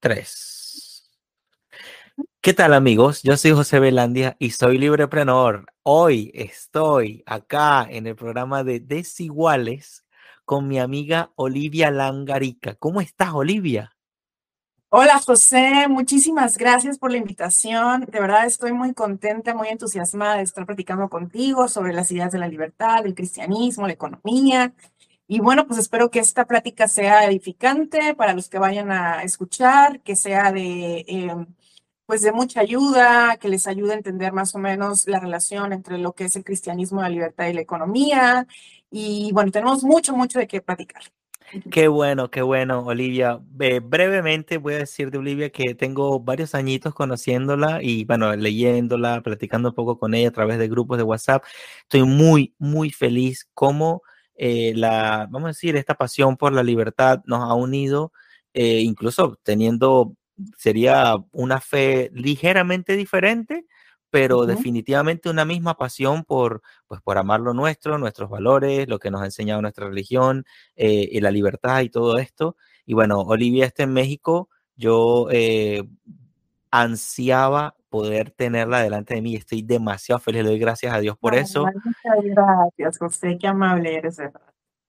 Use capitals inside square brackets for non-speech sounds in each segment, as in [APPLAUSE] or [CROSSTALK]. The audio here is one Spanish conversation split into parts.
Tres. ¿Qué tal amigos? Yo soy José Belandia y soy libreprenor. Hoy estoy acá en el programa de Desiguales con mi amiga Olivia Langarica. ¿Cómo estás, Olivia? Hola José, muchísimas gracias por la invitación. De verdad estoy muy contenta, muy entusiasmada de estar platicando contigo sobre las ideas de la libertad, el cristianismo, la economía y bueno, pues espero que esta plática sea edificante para los que vayan a escuchar, que sea de, em, pues de mucha ayuda, que les ayude a entender más o menos la relación entre lo que es el cristianismo, la libertad y la economía. Y bueno, tenemos mucho, mucho de qué platicar. Qué bueno, qué bueno, Olivia. brevemente voy a decir de Olivia que tengo varios añitos conociéndola y, bueno, leyéndola, platicando un poco con ella a través de grupos de WhatsApp. Estoy muy, muy feliz como eh, la, vamos a decir, esta pasión por la libertad nos ha unido, eh, incluso teniendo, sería una fe ligeramente diferente, pero definitivamente una misma pasión por, pues, por amar lo nuestro, nuestros valores, lo que nos ha enseñado nuestra religión, eh, y la libertad y todo esto. Y bueno, Olivia está en México. Yo ansiaba poder tenerla delante de mí. Estoy demasiado feliz, le doy gracias a Dios por eso. Muchas gracias, José, qué amable eres,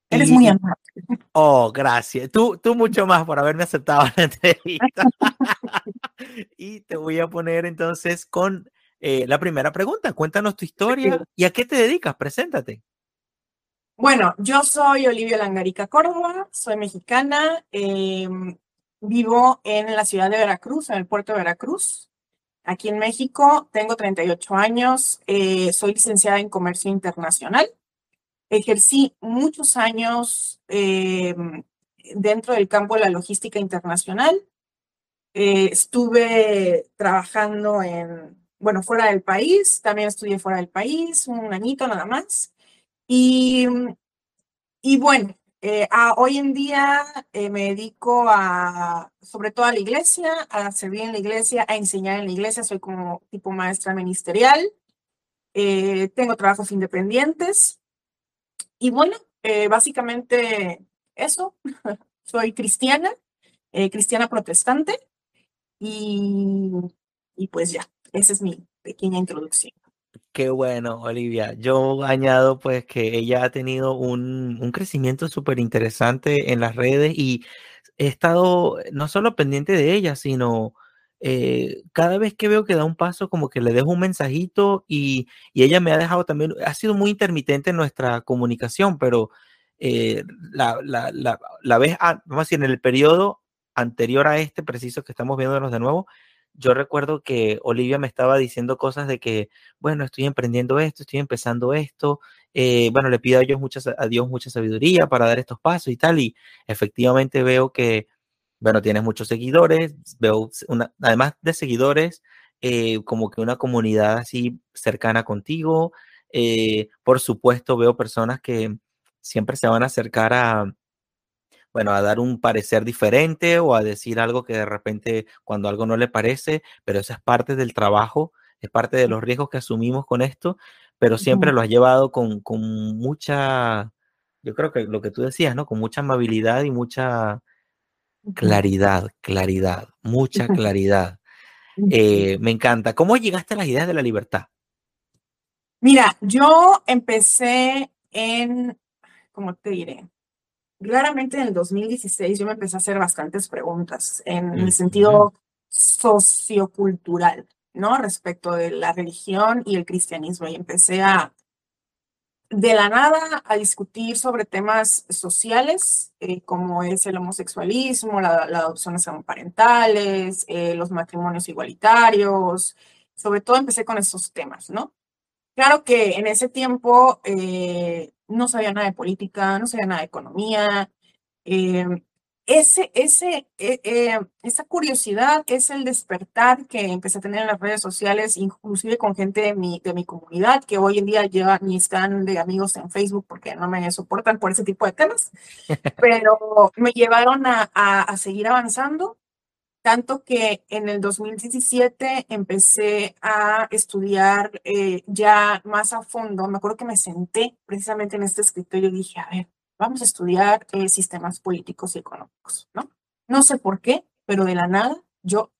Eres muy amable. [LAUGHS] Oh, gracias. Tú, tú mucho más por haberme aceptado la entrevista. [LAUGHS] y te voy a poner entonces con eh, la primera pregunta. Cuéntanos tu historia y a qué te dedicas. Preséntate. Bueno, yo soy Olivia Langarica Córdoba, soy mexicana, em, vivo en la ciudad de Veracruz, en el puerto de Veracruz aquí en México. Tengo 38 años, eh, soy licenciada en Comercio Internacional. Ejercí muchos años eh, dentro del campo de la logística internacional. Eh, estuve trabajando en, bueno, fuera del país, también estudié fuera del país, un añito nada más. Y, y bueno, eh, hoy en día eh, me dedico a, sobre todo a la iglesia, a servir en la iglesia, a enseñar en la iglesia. Soy como tipo maestra ministerial. Eh, tengo trabajos independientes. Y bueno, básicamente eso. [LAUGHS] Soy cristiana, cristiana protestante. Y, y pues ya, esa es mi pequeña introducción. Qué bueno, Olivia. Yo añado pues que ella ha tenido un, un crecimiento súper interesante en las redes y he estado no solo pendiente de ella, sino eh, cada vez que veo que da un paso, como que le dejo un mensajito y, y ella me ha dejado también, ha sido muy intermitente en nuestra comunicación, pero eh, la, la, la, la vez, ah, vamos a decir, en el periodo anterior a este preciso que estamos viéndonos de nuevo, yo recuerdo que Olivia me estaba diciendo cosas de que, bueno, estoy emprendiendo esto, estoy empezando esto, eh, bueno, le pido a Dios, mucha, a Dios mucha sabiduría para dar estos pasos y tal, y efectivamente veo que, bueno, tienes muchos seguidores, veo, una, además de seguidores, eh, como que una comunidad así cercana contigo, eh, por supuesto veo personas que siempre se van a acercar a, bueno, a dar un parecer diferente o a decir algo que de repente cuando algo no le parece, pero eso es parte del trabajo, es parte de los riesgos que asumimos con esto, pero siempre lo has llevado con, con mucha, yo creo que lo que tú decías, ¿no? Con mucha amabilidad y mucha claridad, claridad, mucha [LAUGHS] claridad. Eh, me encanta. ¿Cómo llegaste a las ideas de la libertad? Mira, yo empecé en, ¿cómo te diré? Claramente en el 2016 yo me empecé a hacer bastantes preguntas en el sentido sociocultural, ¿no? Respecto de la religión y el cristianismo. Y empecé a, de la nada, a discutir sobre temas sociales, eh, como es el homosexualismo, la, la adopciones parentales, eh, los matrimonios igualitarios. Sobre todo empecé con esos temas, ¿no? Claro que en ese tiempo eh, no sabía nada de política, no sabía nada de economía. Eh, ese, ese, eh, esa curiosidad es el despertar que empecé a tener en las redes sociales, inclusive con gente de mi, de mi comunidad, que hoy en día ya ni están de amigos en Facebook porque no me soportan por ese tipo de temas, [LAUGHS] pero me llevaron a, a, a seguir avanzando tanto que en el 2017 empecé a estudiar eh, ya más a fondo. Me acuerdo que me senté precisamente en este escritorio y dije, a ver, vamos a estudiar eh, sistemas políticos y económicos, ¿no? No sé por qué, pero de la nada yo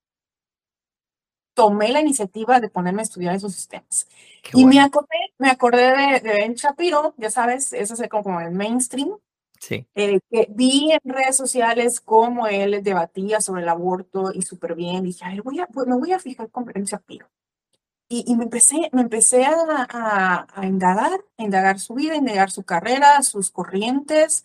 tomé la iniciativa de ponerme a estudiar esos sistemas. y me acordé, me acordé de, de, Ben Shapiro, ya sabes, eso es como el mainstream. Sí. Eh, que vi en redes sociales cómo él debatía sobre el aborto y súper bien. Dije, a ver, voy a, me voy a fijar con Ben Shapiro. Y, y me empecé, me empecé a, a, a, indagar, a indagar su vida, a indagar su carrera, sus corrientes,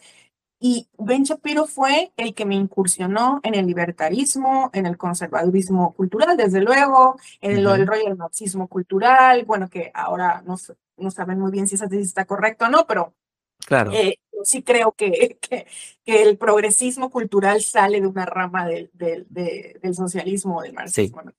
y Ben Shapiro fue el que me incursionó en el libertarismo, en el conservadurismo cultural, desde luego, en el, uh -huh. el rollo del marxismo cultural, bueno, que ahora no, no saben muy bien si esa tesis está correcta o no, pero claro. eh, sí creo que, que, que, el progresismo cultural sale de una rama del, del, del, del socialismo o del marxismo. Sí. ¿no?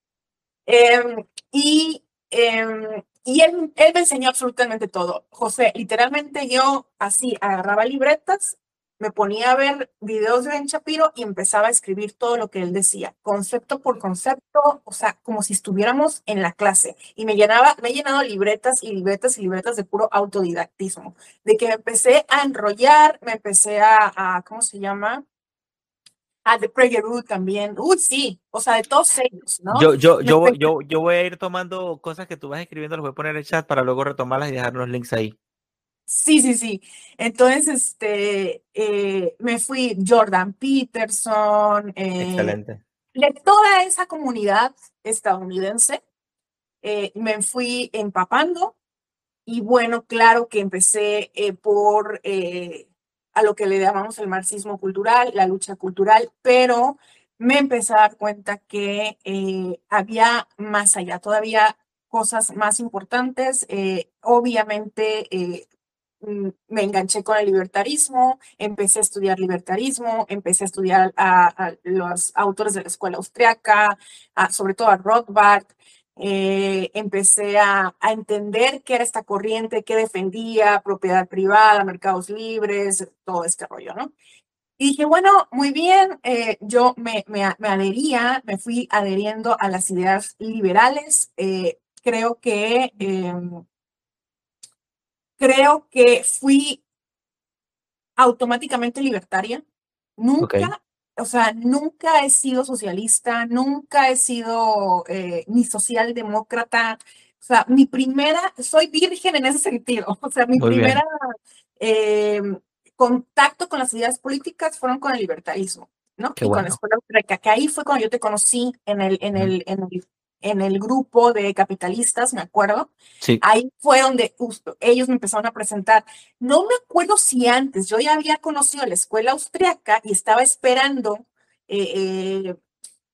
Eh, y eh, y él, él me enseñó absolutamente todo. José, literalmente yo así agarraba libretas me ponía a ver videos de Ben Shapiro y empezaba a escribir todo lo que él decía, concepto por concepto, o sea, como si estuviéramos en la clase. Y me llenaba, me he llenado libretas y libretas y libretas de puro autodidactismo, de que me empecé a enrollar, me empecé a, a ¿cómo se llama? A The Prayer Root también. Uy, sí, o sea, de todos ellos, ¿no? Yo, yo, yo, yo, yo voy a ir tomando cosas que tú vas escribiendo, las voy a poner en el chat para luego retomarlas y dejar los links ahí. Sí, sí, sí. Entonces, este, eh, me fui Jordan Peterson. Eh, Excelente. De toda esa comunidad estadounidense, eh, me fui empapando. Y bueno, claro que empecé por a lo que le llamamos el marxismo cultural, la lucha cultural, pero me empecé a dar cuenta que había más allá, todavía cosas más importantes. obviamente, me enganché con el libertarismo, empecé a estudiar libertarismo, empecé a estudiar a, a los autores de la escuela austriaca, a, sobre todo a Rothbard, eh, empecé a, a, entender qué era esta corriente, qué defendía, propiedad privada, mercados libres, todo este rollo, ¿no? Y dije, bueno, muy bien, eh, yo me, me, me, adhería, me fui adheriendo a las ideas liberales, eh, creo que em, creo que fui automáticamente libertaria. Nunca, okay. o sea, nunca he sido socialista, nunca he sido eh, ni socialdemócrata. O sea, mi primera, soy virgen en ese sentido. [LAUGHS] O sea, mi Muy primera eh, contacto con las ideas políticas fueron con el libertarismo, ¿no? Qué y bueno. con la escuela austríaca, que ahí fue cuando yo te conocí en el, en el, en el en el grupo de capitalistas, me acuerdo. Sí. Ahí fue donde justo ellos me empezaron a presentar. No me acuerdo si antes, yo ya había conocido la escuela austriaca y estaba esperando, eh, eh,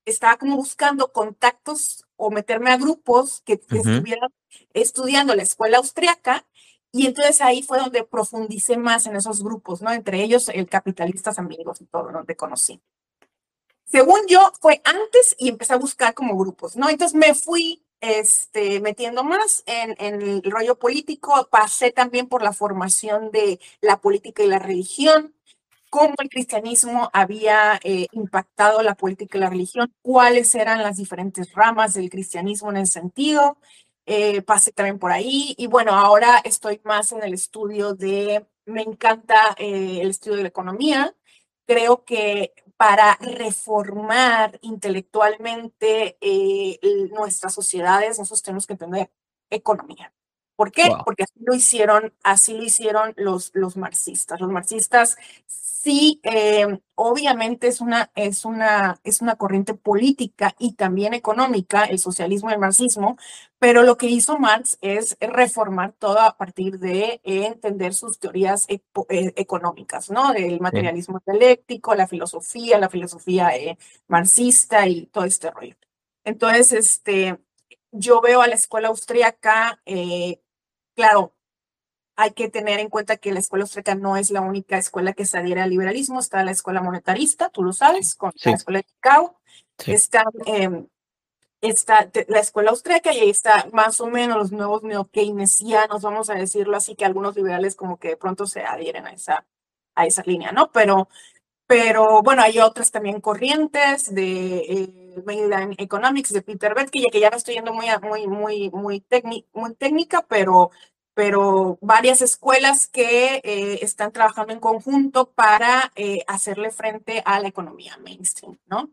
estaba como buscando contactos o meterme a grupos que, que Uh -huh. estuvieran estudiando la escuela austriaca. Y entonces ahí fue donde profundicé más en esos grupos, ¿no? Entre ellos el Capitalistas Amigos y todo, donde conocí según yo, fue antes y empecé a buscar como grupos, ¿no? Entonces me fui este, metiendo más en, el rollo político, pasé también por la formación de la política y la religión, cómo el cristianismo había eh, impactado la política y la religión, cuáles eran las diferentes ramas del cristianismo en ese sentido. Eh, pasé también por ahí y bueno, ahora estoy más en el estudio de, me encanta eh, el estudio de la economía. Creo que para reformar intelectualmente eh, nuestras sociedades, nosotros tenemos que entender economía. ¿Por qué? Wow. Porque así lo hicieron, así lo hicieron los, los marxistas. Los marxistas sí, eh, obviamente es una, es, una, es una corriente política y también económica, el socialismo y el marxismo, pero lo que hizo Marx es reformar todo a partir de entender sus teorías e económicas, ¿no? Del materialismo dialéctico, la filosofía, la filosofía eh, marxista y todo este rollo. Entonces, este, yo veo a la escuela austríaca, eh, claro, hay que tener en cuenta que la escuela austríaca no es la única escuela que se adhiere al liberalismo, está la escuela monetarista, tú lo sabes, con sí. la escuela de Chicago, sí. está, eh, está la escuela austríaca y ahí está más o menos los nuevos neo-keynesianos, vamos a decirlo así, que algunos liberales como que de pronto se adhieren a esa, a esa línea, ¿no? Pero, pero bueno, hay otras también corrientes de eh, Mainline Economics de Peter Betke, que ya no estoy yendo muy, muy, muy, muy, muy técnica, pero pero varias escuelas que eh, están trabajando en conjunto para eh, hacerle frente a la economía mainstream, ¿no?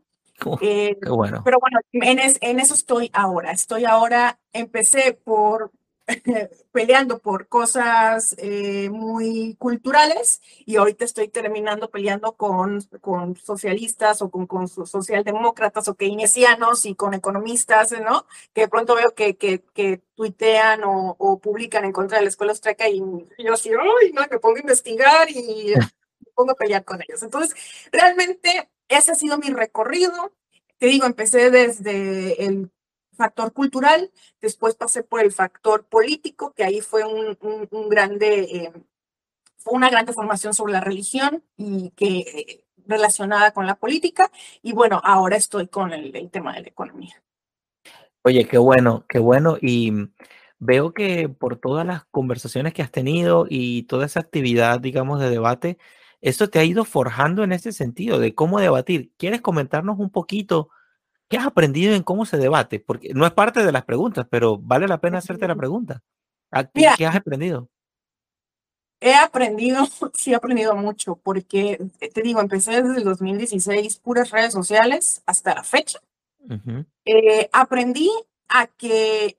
Eh, bueno. Pero bueno, en, en eso estoy ahora. Estoy ahora, empecé por [LAUGHS] peleando por cosas eh, muy culturales y ahorita estoy terminando peleando con, con socialistas o con, con socialdemócratas o keynesianos y con economistas, ¿no? Que de pronto veo que, que, que tuitean o, o, publican en contra de la escuela austríaca y yo así, ¡ay, no! Me pongo a investigar y [LAUGHS] me pongo a pelear con ellos. Entonces, realmente ese ha sido mi recorrido. Te digo, empecé desde el factor cultural, después pasé por el factor político, que ahí fue un, un, grande, eh, fue una gran formación sobre la religión y que eh, relacionada con la política, y bueno, ahora estoy con el, el tema de la economía. Oye, qué bueno, qué bueno, y veo que por todas las conversaciones que has tenido y toda esa actividad, digamos, de debate, eso te ha ido forjando en ese sentido de cómo debatir. ¿Quieres comentarnos un poquito? ¿Qué has aprendido en cómo se debate? Porque no es parte de las preguntas, pero vale la pena hacerte la pregunta. ¿Qué, has aprendido? He aprendido, [LAUGHS] sí he aprendido mucho, porque eh, te digo, empecé desde el 2016, puras redes sociales hasta la fecha. Eh, aprendí a que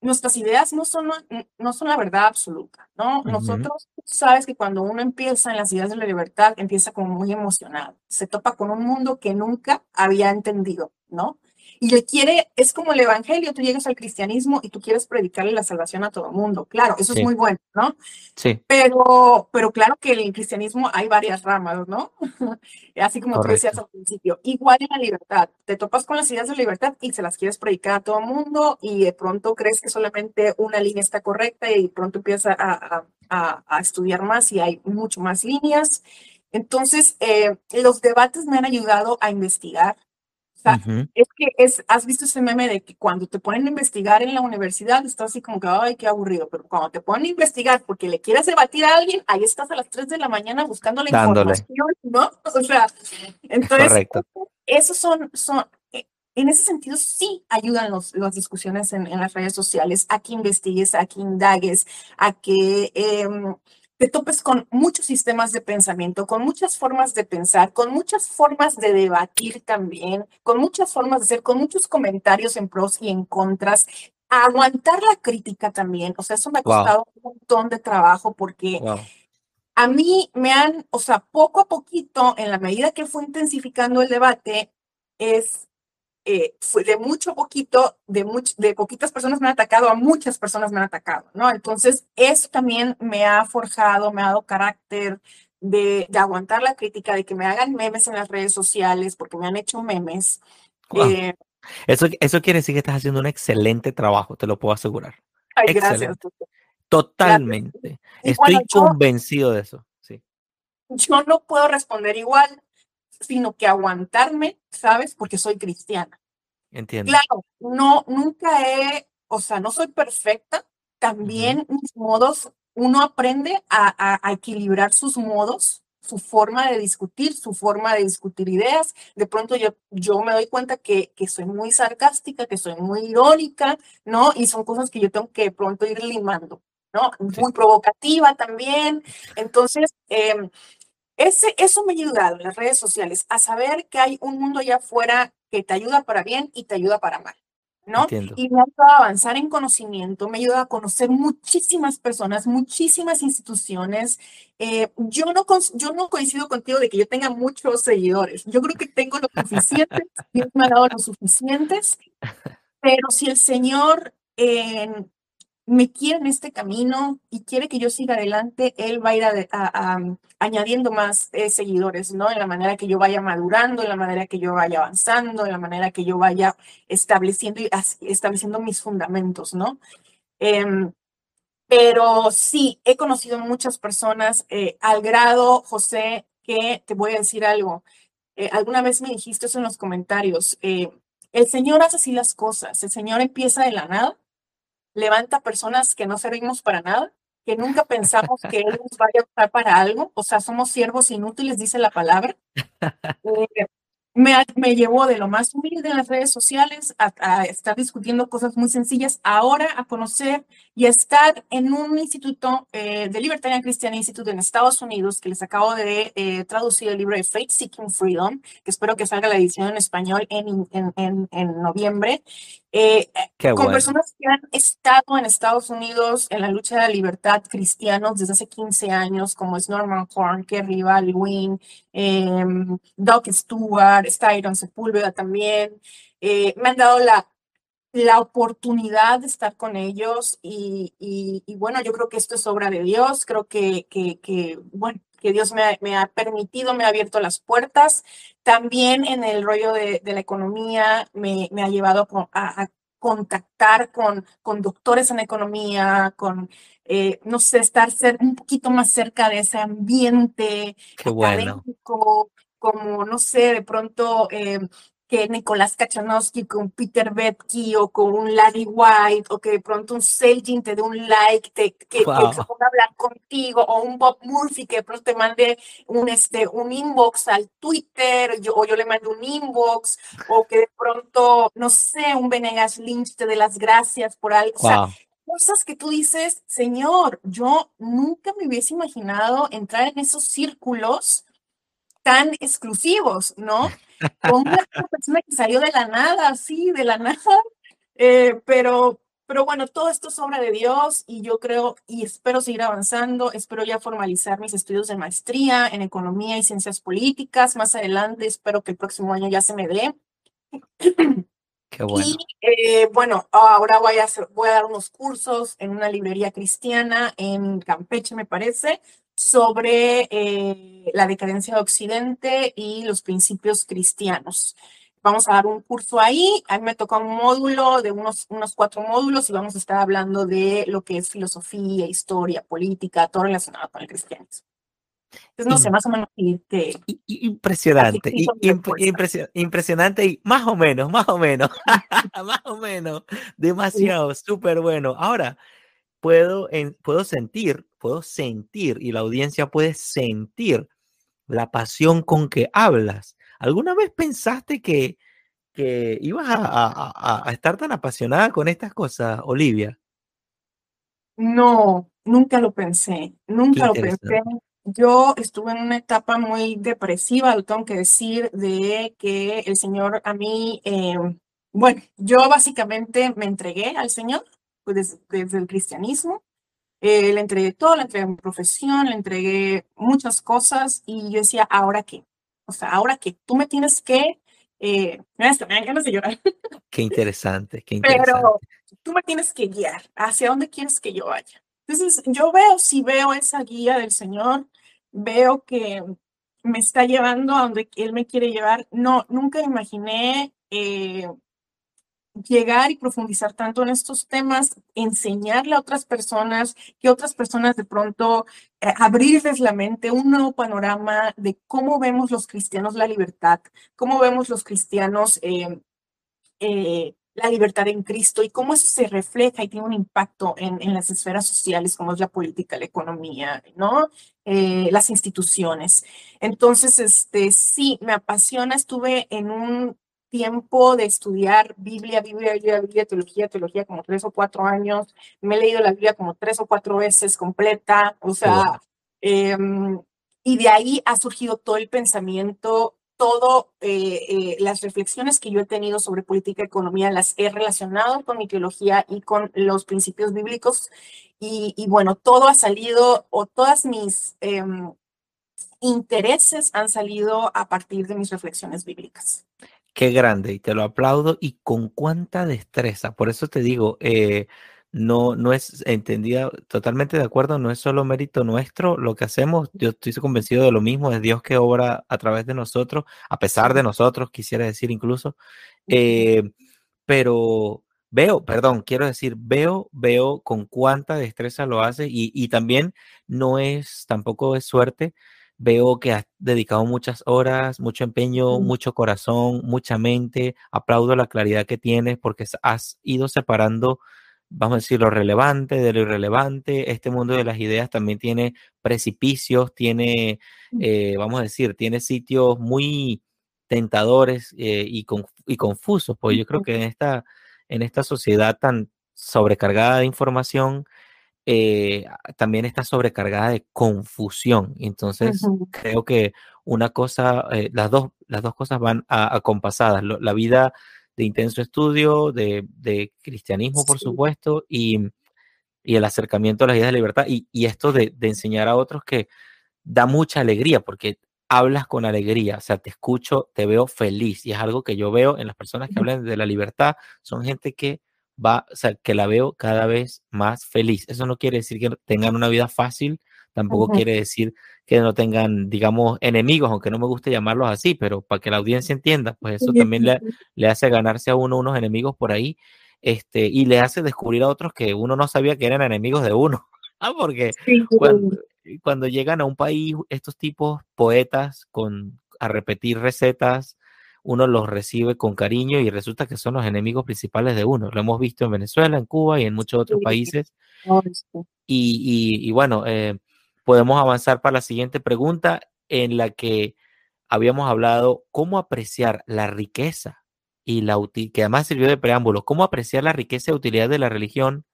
nuestras ideas no son, no son la verdad absoluta, ¿no? Nosotros, sabes que cuando uno empieza en las ideas de la libertad, empieza como muy emocionado, se topa con un mundo que nunca había entendido, ¿no? Y le quiere, es como el evangelio, tú llegas al cristianismo y tú quieres predicarle la salvación a todo el mundo. Claro, eso es muy bueno, ¿no? Sí. Pero, pero claro que en el cristianismo hay varias ramas, ¿no? [LAUGHS] Así como tú decías al principio. Igual en la libertad, te topas con las ideas de libertad y se las quieres predicar a todo el mundo y de pronto crees que solamente una línea está correcta y de pronto empiezas a, a, a, estudiar más y hay mucho más líneas. Entonces, eh, los debates me han ayudado a investigar, es que es, has visto ese meme de que cuando te ponen a investigar en la universidad, estás así como que, ay, qué aburrido, pero cuando te ponen a investigar porque le quieres debatir a alguien, ahí estás a las 3 de la mañana buscando la información, ¿no? [LAUGHS] O sea, entonces, esos son, son, eh, en ese sentido sí ayudan los, las discusiones en, en, las redes sociales a que investigues, a que indagues, a que... Eh, te topes con muchos sistemas de pensamiento, con muchas formas de pensar, con muchas formas de debatir también, con muchas formas de ser, con muchos comentarios en pros y en contras. Aguantar la crítica también, o sea, eso me ha costado un montón de trabajo porque a mí me han, o sea, poco a poquito, en la medida que fue intensificando el debate, es eh, fue de mucho a poquito, de, de poquitas personas me han atacado, a muchas personas me han atacado, ¿no? Entonces, eso también me ha forjado, me ha dado carácter de, de aguantar la crítica, de que me hagan memes en las redes sociales, porque me han hecho memes. Eh, eso, eso quiere decir que estás haciendo un excelente trabajo, te lo puedo asegurar. Ay, gracias. Totalmente. Estoy convencido de eso. Sí. Yo no puedo responder igual, sino que aguantarme, ¿sabes? Porque soy cristiana. Entiendo. Claro, no, nunca he, o sea, no soy perfecta. También mis modos, uno aprende a, a, equilibrar sus modos, su forma de discutir, su forma de discutir ideas. De pronto yo, yo me doy cuenta que, que soy muy sarcástica, que soy muy irónica, ¿no? Y son cosas que yo tengo que de pronto ir limando, ¿no? Muy provocativa también. Entonces, eh, ese, eso me ha ayudado en las redes sociales a saber que hay un mundo allá afuera que te ayuda para bien y te ayuda para mal. ¿no? Y me ha ayudado a avanzar en conocimiento, me ha ayudado a conocer muchísimas personas, muchísimas instituciones. Eh, yo, no, yo no coincido contigo de que yo tenga muchos seguidores. Yo creo que tengo lo suficiente, [LAUGHS] Dios me ha dado lo suficientes, pero si el Señor en me quiere en este camino y quiere que yo siga adelante, él va a ir añadiendo más eh, seguidores, ¿no? En la manera que yo vaya madurando, en la manera que yo vaya avanzando, en la manera que yo vaya estableciendo, estableciendo mis fundamentos, ¿no? Em, pero sí, he conocido muchas personas eh, al grado, José, que te voy a decir algo. Eh, alguna vez me dijiste eso en los comentarios. el Señor hace así las cosas. El Señor empieza de la nada levanta personas que no servimos para nada, que nunca pensamos que Él nos vaya a usar para algo, o sea, somos siervos inútiles, dice la palabra. [LAUGHS] Eh, me, llevó de lo más humilde en las redes sociales a, estar discutiendo cosas muy sencillas, ahora a conocer y a estar en un instituto eh, de Libertarian Christian Institute en Estados Unidos, que les acabo de eh, traducir el libro de Faith Seeking Freedom, que espero que salga la edición en español en, en, en, noviembre, eh, con personas que han estado en Estados Unidos en la lucha de la libertad cristianos desde hace 15 años, como es Norman Horn, Kerry Baldwin, Doc Stewart, está Iron Sepúlveda también. Eh, me han dado la, la oportunidad de estar con ellos y, y, bueno, yo creo que esto es obra de Dios, creo que, que, que bueno, que Dios me ha, me ha, permitido, me ha abierto las puertas. También en el rollo de, de la economía me, me, ha llevado a, a contactar con, con, doctores en economía, con, eh, no sé, estar ser, un poquito más cerca de ese ambiente Qué bueno como, no sé, de pronto eh, que Nicolás Kachanowski con Peter Betke o con un Larry White o que de pronto un Selgin te dé un like, te, que, se ponga a hablar contigo o un Bob Murphy que de pronto te mande un, este, un inbox al Twitter o yo le mando un inbox o que de pronto, no sé, un Venegas Lynch te dé las gracias por algo. O sea, cosas que tú dices, señor, yo nunca me hubiese imaginado entrar en esos círculos tan exclusivos, ¿no? Con una [LAUGHS] persona que salió de la nada, sí, de la nada, eh, pero, pero bueno, todo esto es obra de Dios y yo creo y espero seguir avanzando, espero ya formalizar mis estudios de maestría en economía y ciencias políticas, más adelante espero que el próximo año ya se me dé. Qué bueno. Y eh, bueno, ahora voy a, hacer, voy a dar unos cursos en una librería cristiana en Campeche, me parece, sobre eh, la decadencia de Occidente y los principios cristianos. Vamos a dar un curso ahí. A mí me toca un módulo de unos, unos cuatro módulos y vamos a estar hablando de lo que es filosofía, historia, política, todo relacionado con el cristianismo. Entonces, no sé, más o menos Impresionante, impresionante y más o menos, más o menos, [LAUGHS] más o menos, demasiado, súper bueno. Ahora, puedo, puedo sentir, puedo sentir y la audiencia puede sentir la pasión con que hablas. ¿Alguna vez pensaste que, que ibas a, estar tan apasionada con estas cosas, Olivia? No, nunca lo pensé, nunca lo pensé. Yo estuve en una etapa muy depresiva, lo tengo que decir, de que el Señor a mí, eh, bueno, yo básicamente me entregué al Señor pues, desde, el cristianismo. Eh, le entregué todo, le entregué mi profesión, le entregué muchas cosas y yo decía, ¿ahora qué? O sea, ¿ahora qué? Tú me tienes que... Eh, me dan ganas de llorar. Qué interesante, qué [LAUGHS] interesante. Pero tú me tienes que guiar. ¿Hacia dónde quieres que yo vaya? Entonces, yo veo, si veo esa guía del Señor, veo que me está llevando a donde Él me quiere llevar. No, nunca imaginé eh, llegar y profundizar tanto en estos temas, enseñarle a otras personas, que otras personas de pronto eh, abrirles la mente, un nuevo panorama de cómo vemos los cristianos la libertad, cómo vemos los cristianos eh, eh, la libertad en Cristo y cómo eso se refleja y tiene un impacto en, en las esferas sociales como es la política, la economía, ¿no? las instituciones. Entonces, este, sí, me apasiona. Estuve en un tiempo de estudiar Biblia, Biblia, Biblia, Biblia, teología, teología, como tres o cuatro años. Me he leído la Biblia como tres o cuatro veces completa, o sea, em, y de ahí ha surgido todo el pensamiento, todo eh, eh, las reflexiones que yo he tenido sobre política y economía las he relacionado con mi teología y con los principios bíblicos. Y, y bueno, todo ha salido, o todas mis em, intereses han salido a partir de mis reflexiones bíblicas. Qué grande, y te lo aplaudo y con cuánta destreza. Por eso te digo, eh, no, no es entendida, totalmente de acuerdo, no es solo mérito nuestro lo que hacemos. Yo estoy convencido de lo mismo, es Dios que obra a través de nosotros, a pesar de nosotros, quisiera decir incluso. Eh, pero veo, perdón, quiero decir, veo, veo con cuánta destreza lo hace y, y también no es, tampoco es suerte Veo que has dedicado muchas horas, mucho empeño, mucho corazón, mucha mente. Aplaudo la claridad que tienes porque has ido separando, vamos a decir, lo relevante de lo irrelevante. Este mundo de las ideas también tiene precipicios, tiene, eh, vamos a decir, tiene sitios muy tentadores eh, y, y, confusos, pues yo creo que en esta, en esta sociedad tan sobrecargada de información, eh, también está sobrecargada de confusión. Entonces, creo que una cosa, eh, las, dos, las dos cosas van acompasadas. la vida de intenso estudio, de, cristianismo, por supuesto, y, el acercamiento a las ideas de libertad, y, esto de, de, enseñar a otros que da mucha alegría, porque hablas con alegría, o sea, te escucho, te veo feliz, y es algo que yo veo en las personas que hablan de la libertad, son gente que va, o sea, que la veo cada vez más feliz. Eso no quiere decir que tengan una vida fácil, tampoco quiere decir que no tengan, digamos, enemigos, aunque no me guste llamarlos así, pero para que la audiencia entienda, pues eso también le, le hace ganarse a uno unos enemigos por ahí, este, y le hace descubrir a otros que uno no sabía que eran enemigos de uno. [LAUGHS] Ah, porque cuando, cuando, llegan a un país, estos tipos poetas con a repetir recetas, uno los recibe con cariño y resulta que son los enemigos principales de uno. Lo hemos visto en Venezuela, en Cuba y en muchos otros países. Y, bueno, eh, podemos avanzar para la siguiente pregunta en la que habíamos hablado cómo apreciar la riqueza y la que además sirvió de preámbulo, cómo apreciar la riqueza y utilidad de la religión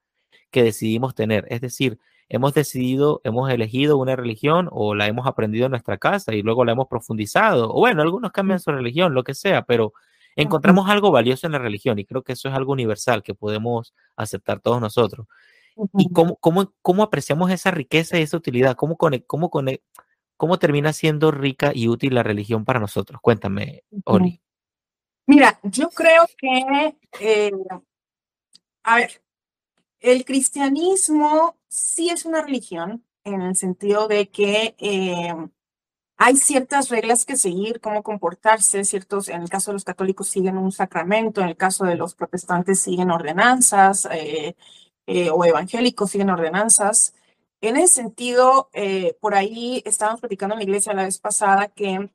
que decidimos tener. Es decir, hemos decidido, hemos elegido una religión o la hemos aprendido en nuestra casa y luego la hemos profundizado. O bueno, algunos cambian su religión, lo que sea, pero encontramos algo valioso en la religión y creo que eso es algo universal que podemos aceptar todos nosotros. ¿Y cómo, cómo, cómo, apreciamos esa riqueza y esa utilidad? ¿Cómo, cómo, ¿Cómo termina siendo rica y útil la religión para nosotros? Cuéntame, Oli. Mira, yo creo que, eh, a ver, el cristianismo sí es una religión en el sentido de que eh, hay ciertas reglas que seguir, cómo comportarse, ciertos, en el caso de los católicos siguen un sacramento, en el caso de los protestantes siguen ordenanzas, eh, eh, o evangélicos siguen ordenanzas. En ese sentido, por ahí estábamos platicando en la iglesia la vez pasada que,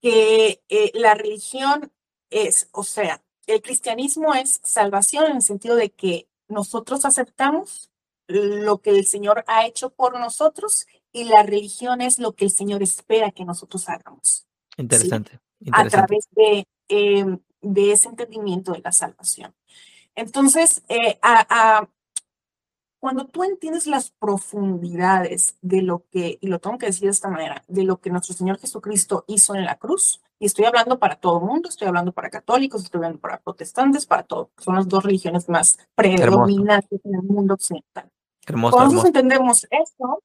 que la religión es, o sea, el cristianismo es salvación en el sentido de que nosotros aceptamos lo que el Señor ha hecho por nosotros y la religión es lo que el Señor espera que nosotros hagamos. Interesante. A través de, em, de, ese entendimiento de la salvación. Entonces, eh, a, cuando tú entiendes las profundidades de lo que, y lo tengo que decir de esta manera, de lo que nuestro Señor Jesucristo hizo en la cruz, y estoy hablando para todo el mundo, estoy hablando para católicos, estoy hablando para protestantes, para todo, son las dos religiones más predominantes en el mundo occidental. Cuando nosotros entendemos esto,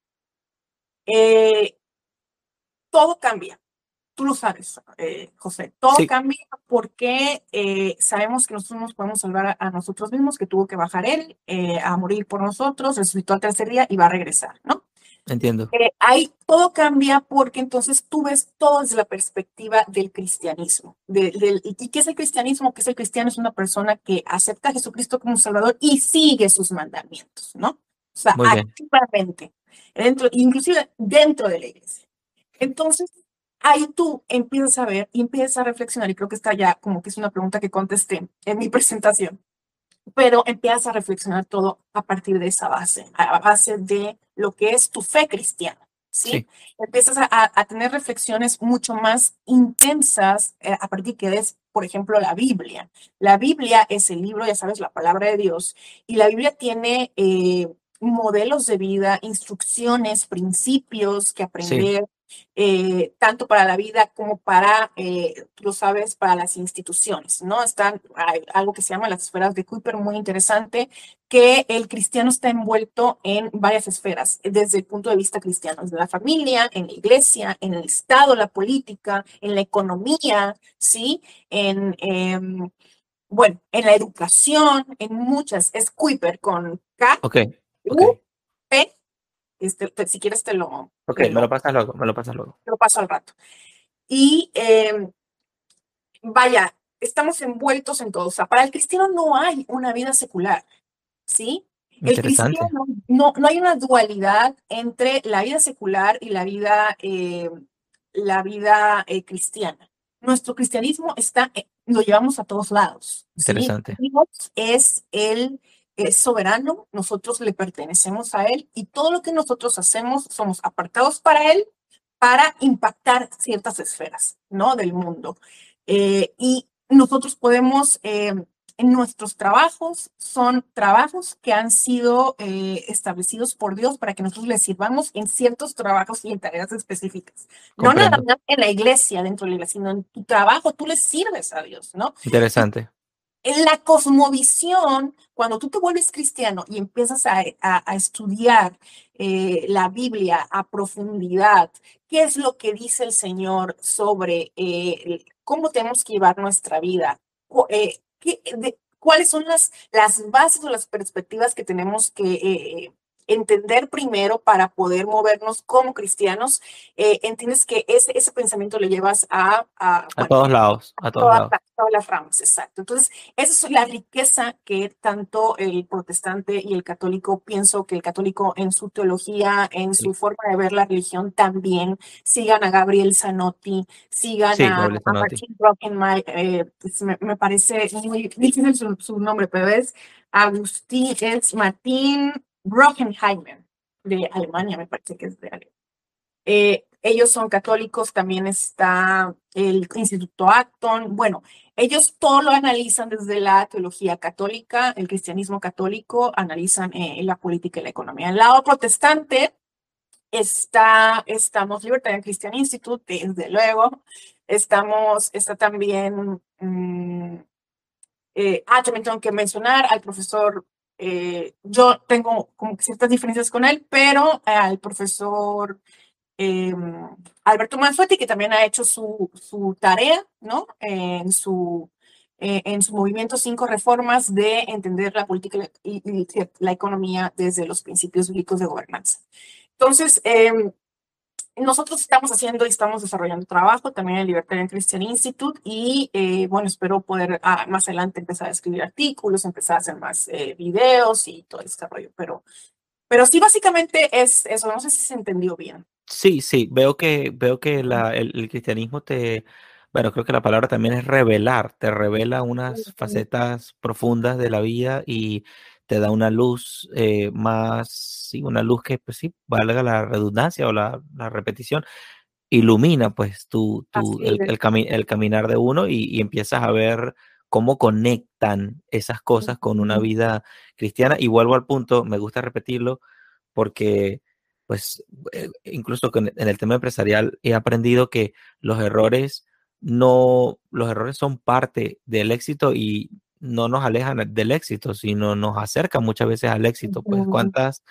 eh, todo cambia. Tú lo sabes, eh, José. Todo cambia porque eh, sabemos que nosotros nos podemos salvar a, nosotros mismos, que tuvo que bajar él a morir por nosotros, resucitó al tercer día y va a regresar, ¿no? Entiendo. ahí todo cambia porque entonces tú ves todo desde la perspectiva del cristianismo. ¿Y qué es el cristianismo? Que es el cristiano es una persona que acepta a Jesucristo como Salvador y sigue sus mandamientos, ¿no? O sea, activamente, dentro, inclusive dentro de la iglesia. Entonces, ahí tú empiezas a ver y empiezas a reflexionar, y creo que está ya como que es una pregunta que contesté en mi [LAUGHS] presentación, pero empiezas a reflexionar todo a partir de esa base, a base de lo que es tu fe cristiana. ¿Sí? Empiezas a, a, tener reflexiones mucho más intensas eh, a partir que es, por ejemplo, la Biblia. La Biblia es el libro, ya sabes, la palabra de Dios, y la Biblia tiene eh, modelos de vida, instrucciones, principios que aprender, eh, tanto para la vida como para, eh, tú lo sabes, para las instituciones, ¿no? Están hay algo que se llama las esferas de Kuiper, muy interesante, que el cristiano está envuelto en varias esferas, desde el punto de vista cristiano, desde la familia, en la iglesia, en el Estado, la política, en la economía, ¿sí? En, em, bueno, en la educación, en muchas, es Kuiper con K. Ok P, este, si quieres te lo... Ok, me lo pasas luego, me lo pasas luego. Te lo paso al rato. Y em, vaya, estamos envueltos en todo. O sea, para el cristiano no hay una vida secular, ¿sí? El cristiano no, no hay una dualidad entre la vida secular y la vida, em, la vida eh, cristiana. Nuestro cristianismo está, eh, lo llevamos a todos lados. Interesante. Dios es el es soberano, nosotros le pertenecemos a Él y todo lo que nosotros hacemos somos apartados para Él para impactar ciertas esferas, ¿no? Del mundo. Eh, y nosotros podemos, eh, en nuestros trabajos, son trabajos que han sido eh, establecidos por Dios para que nosotros les sirvamos en ciertos trabajos y en tareas específicas. No nada más en la iglesia, dentro de la iglesia, sino en tu trabajo, tú le sirves a Dios, ¿no? Interesante. En la cosmovisión, cuando tú te vuelves cristiano y empiezas a, estudiar eh, la Biblia a profundidad, ¿qué es lo que dice el Señor sobre eh, cómo tenemos que llevar nuestra vida? Eh, ¿Cuáles son las, las bases o las perspectivas que tenemos que entender primero para poder movernos como cristianos, eh, entiendes que ese, ese pensamiento lo llevas a... A, todos lados, a todos lados. todas las ramas, exacto. Entonces, esa es la riqueza que tanto el protestante y el católico, pienso que el católico en su teología, en su forma de ver la religión también, sigan a Gabriel Zanotti, sigan a, Martin eh, pues me, me, parece muy [LAUGHS] difícil su, su nombre, pero es Agustín, es Martín Brockenheimer, de Alemania, me parece que es de Alemania. Eh, ellos son católicos, también está el Instituto Acton. Bueno, ellos todo lo analizan desde la teología católica, el cristianismo católico, analizan eh, la política y la economía. El lado protestante está, estamos Libertarian Christian Institute, desde luego. Estamos, está también, mm, eh, ah, también tengo que mencionar al profesor eh, yo tengo como ciertas diferencias con él, pero al profesor eh, Alberto Manfetti, que también ha hecho su, su tarea, ¿no? en su, eh, en su movimiento Cinco Reformas de entender la política y, la economía desde los principios bíblicos de gobernanza. Entonces, em, nosotros estamos haciendo y estamos desarrollando trabajo también en Libertarian Christian Institute y eh, bueno, espero poder ah, más adelante empezar a escribir artículos, empezar a hacer más eh, videos y todo este rollo, pero, pero sí básicamente es eso, no sé si se entendió bien. Sí, sí, veo que, veo que la, el, cristianismo te, bueno, creo que la palabra también es revelar, te revela unas facetas profundas de la vida y te da una luz eh, más, sí, una luz que, pues sí, valga la redundancia o la, repetición, ilumina pues tu, el, el, caminar de uno y, empiezas a ver cómo conectan esas cosas con una vida cristiana. Y vuelvo al punto, me gusta repetirlo, porque pues eh, incluso en el tema empresarial he aprendido que los errores no, los errores son parte del éxito y no nos alejan del éxito, sino nos acercan muchas veces al éxito. Pues cuántas,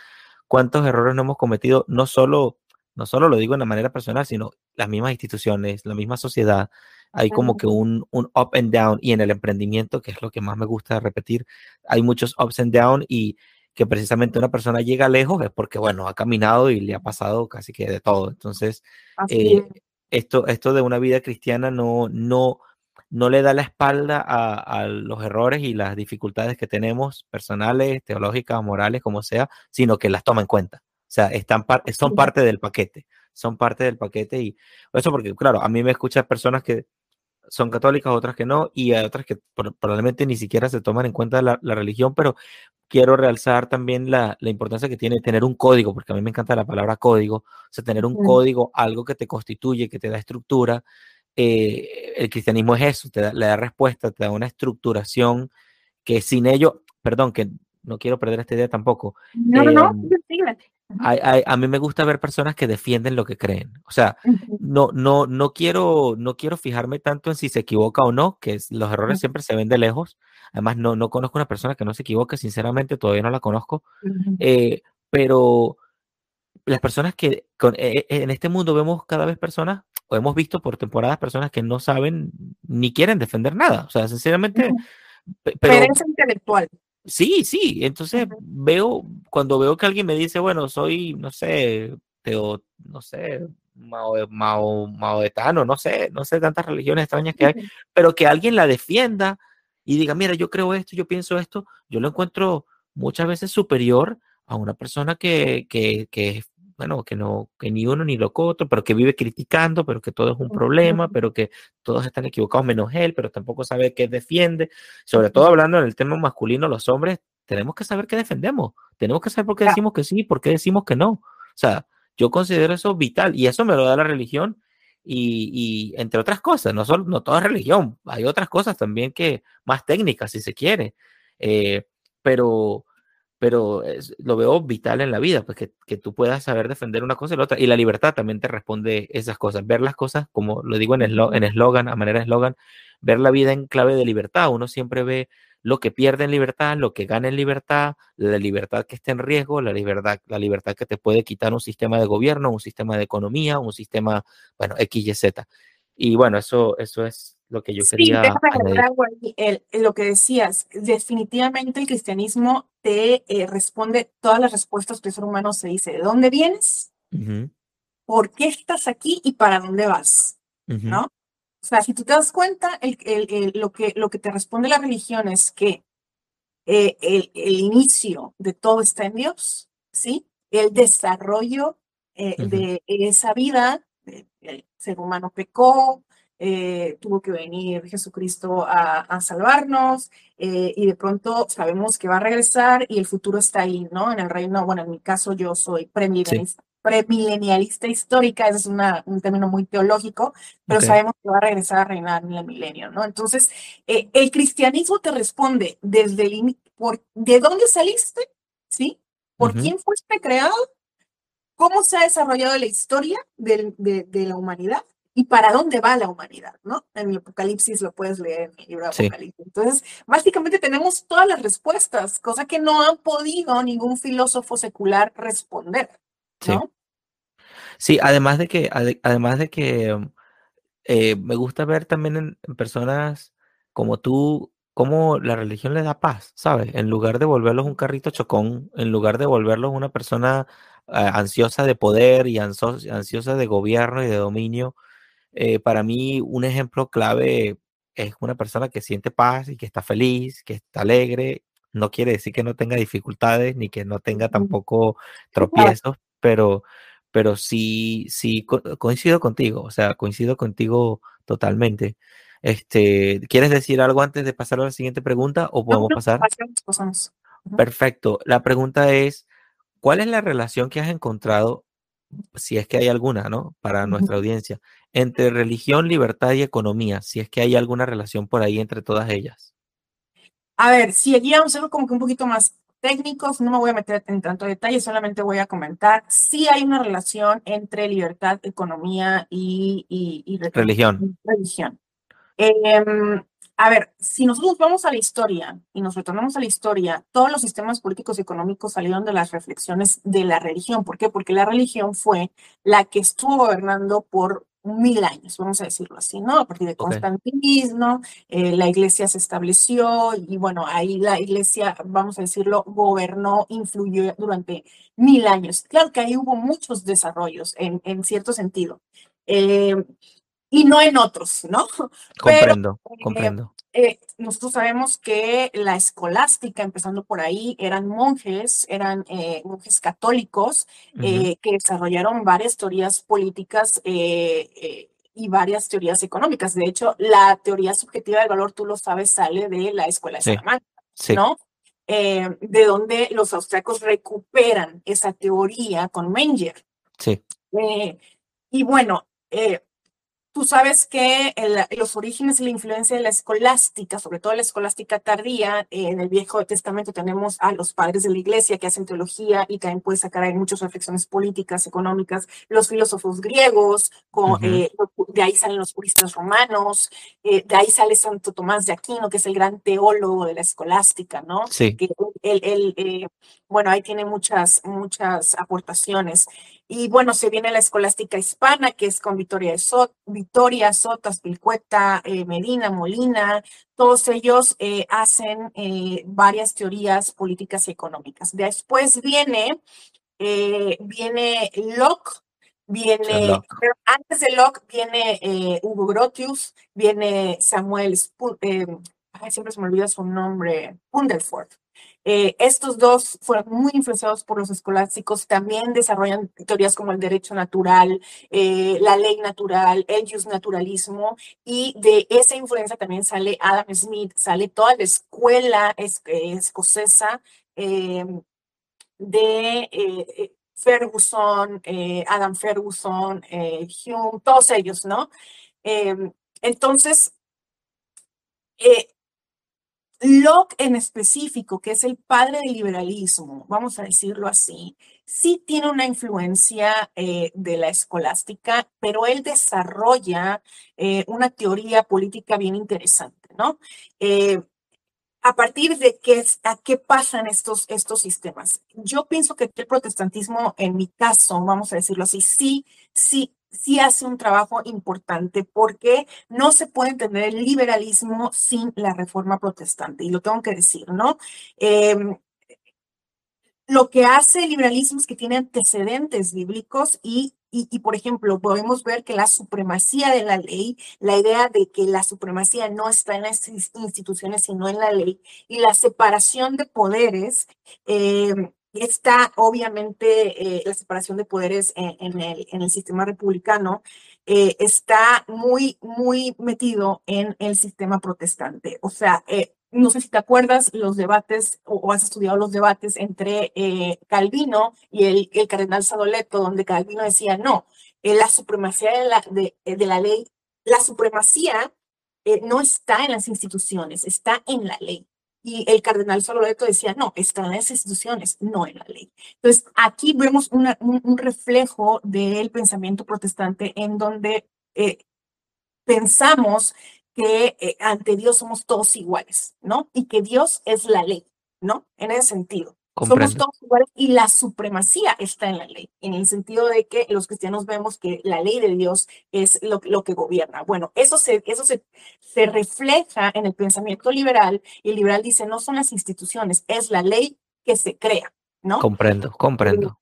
cuántos errores no hemos cometido, no solo, no solo lo digo de manera personal, sino las mismas instituciones, la misma sociedad. Hay como que un, un up and down y en el emprendimiento, que es lo que más me gusta repetir, hay muchos ups and down y que precisamente una persona llega lejos es porque, bueno, ha caminado y le ha pasado casi que de todo. Entonces, eh, esto, esto de una vida cristiana no, no, no le da la espalda a, los errores y las dificultades que tenemos, personales, teológicas, morales, como sea, sino que las toma en cuenta. O sea, están son parte del paquete, son parte del paquete y eso porque, claro, a mí me escuchan personas que son católicas, otras que no, y hay otras que probablemente ni siquiera se toman en cuenta la, religión, pero quiero realzar también la, importancia que tiene tener un código, porque a mí me encanta la palabra código, o sea, tener un código, algo que te constituye, que te da estructura, eh, el cristianismo es eso, te da, le da respuesta, te da una estructuración que sin ello, perdón, que no quiero perder esta idea tampoco. No, no, no, em, a mí me gusta ver personas que defienden lo que creen. O sea, no, no, no, quiero, no quiero fijarme tanto en si se equivoca o no, que los errores siempre se ven de lejos. Además, no, no conozco una persona que no se equivoque, sinceramente, todavía no la conozco. Eh, pero las personas que e, e, en este mundo vemos cada vez personas hemos visto por temporadas personas que no saben ni quieren defender nada. O sea, sinceramente... Pero, intelectual. Sí, sí. Entonces veo, cuando veo que alguien me dice, bueno, soy, no sé, teo, no sé, mao, mao, maoetano, no sé, no sé tantas religiones extrañas que hay, pero que alguien la defienda y diga, mira, yo creo esto, yo pienso esto, yo lo encuentro muchas veces superior a una persona que, que, que bueno, que no, que ni uno ni lo otro, pero que vive criticando, pero que todo es un problema, pero que todos están equivocados menos él, pero tampoco sabe qué defiende. Sobre todo hablando en el tema masculino, los hombres tenemos que saber qué defendemos, tenemos que saber por qué decimos que sí y por qué decimos que no. O sea, yo considero eso vital y eso me lo da la religión y, entre otras cosas, no, solo, no toda religión, hay otras cosas también que más técnicas, si se quiere, eh, pero, pero lo veo vital en la vida, pues que, que, tú puedas saber defender una cosa y la otra, y la libertad también te responde esas cosas, ver las cosas, como lo digo en eslogan, a manera de eslogan, ver la vida en clave de libertad, uno siempre ve lo que pierde en libertad, lo que gana en libertad, la libertad que está en riesgo, la libertad, la libertad que te puede quitar un sistema de gobierno, un sistema de economía, un sistema, bueno, X, Y, Z. Y bueno, eso, eso es lo que yo sí, quería lo que decías, definitivamente el cristianismo te eh, responde todas las respuestas que el ser humano se dice, ¿de dónde vienes? ¿Por qué estás aquí y para dónde vas? ¿No? O sea, si tú te das cuenta, lo, que, lo que te responde la religión es que eh, el, inicio de todo está en Dios, ¿sí? El desarrollo eh, de esa vida, el ser humano pecó, eh, tuvo que venir Jesucristo a, salvarnos y de pronto sabemos que va a regresar y el futuro está ahí, ¿no? En el reino, bueno, en mi caso yo soy premilenialista, premilenialista histórica, ese es una, un término muy teológico, pero sabemos que va a regresar a reinar en el milenio, ¿no? Entonces, eh, el cristianismo te responde desde el por de dónde saliste, ¿sí? ¿Por quién fuiste creado? ¿Cómo se ha desarrollado la historia de, de, la humanidad? ¿Y para dónde va la humanidad? ¿no? En el Apocalipsis lo puedes leer en el libro de Apocalipsis. Entonces, básicamente tenemos todas las respuestas, cosa que no ha podido ningún filósofo secular responder. Sí. además de que, además de que eh, me gusta ver también en, personas como tú, cómo la religión les da paz, ¿sabes? En lugar de volverlos un carrito chocón, en lugar de volverlos una persona ah, ansiosa de poder y ansiosa de gobierno y de dominio, eh, para mí un ejemplo clave es una persona que siente paz y que está feliz, que está alegre. No quiere decir que no tenga dificultades ni que no tenga tampoco tropiezos, pero, pero sí, sí coincido contigo, o sea, coincido contigo totalmente. Este, ¿Quieres decir algo antes de pasar a la siguiente pregunta o podemos pasar? Perfecto. La pregunta es, ¿cuál es la relación que has encontrado, si es que hay alguna, ¿no? Para nuestra audiencia, entre religión, libertad y economía, si es que hay alguna relación por ahí entre todas ellas. A ver, si aquí vamos a ser como que un poquito más técnicos, no me voy a meter en tanto detalle, solamente voy a comentar si hay una relación entre libertad, economía y, religión. religión. Em, a ver, si nosotros vamos a la historia y nos retornamos a la historia, todos los sistemas políticos y económicos salieron de las reflexiones de la religión. ¿Por qué? Porque la religión fue la que estuvo gobernando por mil años, vamos a decirlo así, ¿no? A partir de Constantinismo, eh, la iglesia se estableció y bueno, ahí la iglesia, vamos a decirlo, gobernó, influyó durante mil años. Claro que ahí hubo muchos desarrollos en, en cierto sentido. Eh, y no en otros, ¿no? [LAUGHS] Comprendo, eh, comprendo. Eh, nosotros sabemos que la escolástica, empezando por ahí, eran monjes, eran eh, monjes católicos que desarrollaron varias teorías políticas y varias teorías económicas. De hecho, la teoría subjetiva del valor, tú lo sabes, sale de la escuela de Salamanca, ¿no? de donde los austriacos recuperan esa teoría con Menger. Sí. y bueno, Tú sabes que los orígenes y la influencia de la escolástica, sobre todo la escolástica tardía, en el Viejo Testamento tenemos a los padres de la iglesia que hacen teología y también puede sacar ahí muchas reflexiones políticas, económicas, los filósofos griegos, eh, de ahí salen los puristas romanos, eh, de ahí sale Santo Tomás de Aquino, que es el gran teólogo de la escolástica, ¿no? Sí. Que él, eh, bueno, ahí tiene muchas, muchas aportaciones. Y bueno, se viene la escolástica hispana, que es con Victoria, Sot, Victoria Sotas, Pilcueta, eh, Medina, Molina. Todos ellos eh, hacen eh, varias teorías políticas y económicas. Después viene, viene Locke, viene, pero antes de Locke viene Hugo Grotius, viene Samuel, siempre se me olvida su nombre, Hundelford. Eh, estos dos fueron muy influenciados por los escolásticos, también desarrollan teorías como el derecho natural, eh, la ley natural, el naturalismo, y de esa influencia también sale Adam Smith, sale toda la escuela escocesa em, de Ferguson, eh, Adam Ferguson, eh, Hume, todos ellos, ¿no? Entonces, eh, Locke en específico, que es el padre del liberalismo, vamos a decirlo así, sí tiene una influencia de la escolástica, pero él desarrolla una teoría política bien interesante, ¿no? a partir de qué, a qué pasan estos, estos sistemas. Yo pienso que el protestantismo, en mi caso, vamos a decirlo así, sí, sí, sí hace un trabajo importante porque no se puede entender el liberalismo sin la reforma protestante, y lo tengo que decir, ¿no? Em, lo que hace el liberalismo es que tiene antecedentes bíblicos y y, por ejemplo, podemos ver que la supremacía de la ley, la idea de que la supremacía no está en las instituciones, sino en la ley, y la separación de poderes, eh, está obviamente eh, la separación de poderes en, el, en el sistema republicano, eh, está muy, muy metido en el sistema protestante. O sea, no sé si te acuerdas los debates o, has estudiado los debates entre eh, Calvino y el, cardenal Sadoleto, donde Calvino decía, no, eh, la supremacía eh, de, la ley, la supremacía no está en las instituciones, está en la ley. Y el cardenal Sadoleto decía, no, está en las instituciones, no en la ley. Entonces, aquí vemos un, un, reflejo del pensamiento protestante en donde pensamos que eh, ante Dios somos todos iguales, ¿no? Y que Dios es la ley, ¿no? En ese sentido. Somos todos iguales y la supremacía está en la ley, en el sentido de que los cristianos vemos que la ley de Dios es lo, lo que gobierna. Bueno, eso, se, eso se, se refleja en el pensamiento liberal y el liberal dice, no son las instituciones, es la ley que se crea, ¿no? Comprendo, comprendo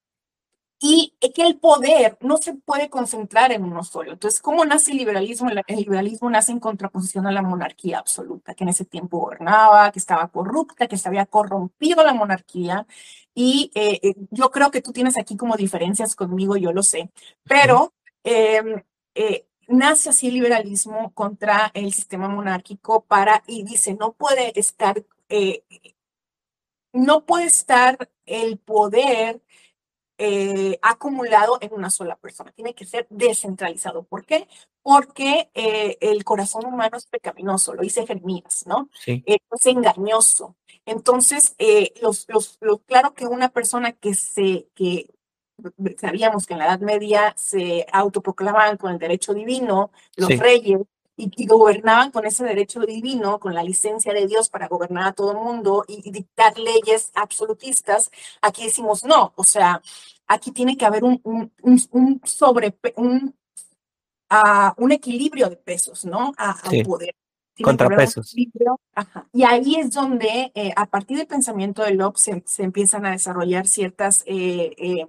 y que el poder no se puede concentrar en uno solo. Entonces, ¿cómo nace el liberalismo? El liberalismo nace en contraposición a la monarquía absoluta, que en ese tiempo gobernaba, que estaba corrupta, que se había corrompido la monarquía. Y eh, eh, yo creo que tú tienes aquí como diferencias conmigo, yo lo sé, pero em, eh, nace así el liberalismo contra el sistema monárquico para, y dice, no puede estar, no puede estar el poder eh, acumulado en una sola persona. Tiene que ser descentralizado. ¿Por qué? Porque eh, el corazón humano es pecaminoso, lo dice Jeremías, ¿no? Sí. Eh, es engañoso. Entonces, los, los, claro que una persona que se, que sabíamos que en la Edad Media se autoproclamaban con el derecho divino, los reyes, y, gobernaban con ese derecho divino, con la licencia de Dios para gobernar a todo el mundo y, dictar leyes absolutistas, aquí decimos no, o sea, aquí tiene que haber un, un, un, sobre, un, uh, un equilibrio de pesos, ¿no? A, poder. Contrapesos. Y ahí es donde, eh, a partir del pensamiento de Locke, se, se empiezan a desarrollar ciertas, eh, eh,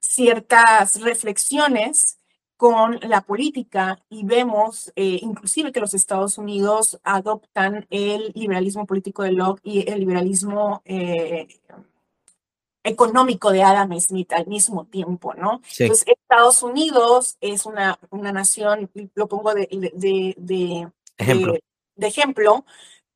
ciertas reflexiones con la política y vemos eh, inclusive que los Estados Unidos adoptan el liberalismo político de Locke y el liberalismo eh, económico de Adam Smith al mismo tiempo, ¿no? Entonces, Estados Unidos es una, una nación, lo pongo de, de, de, ejemplo. de ejemplo,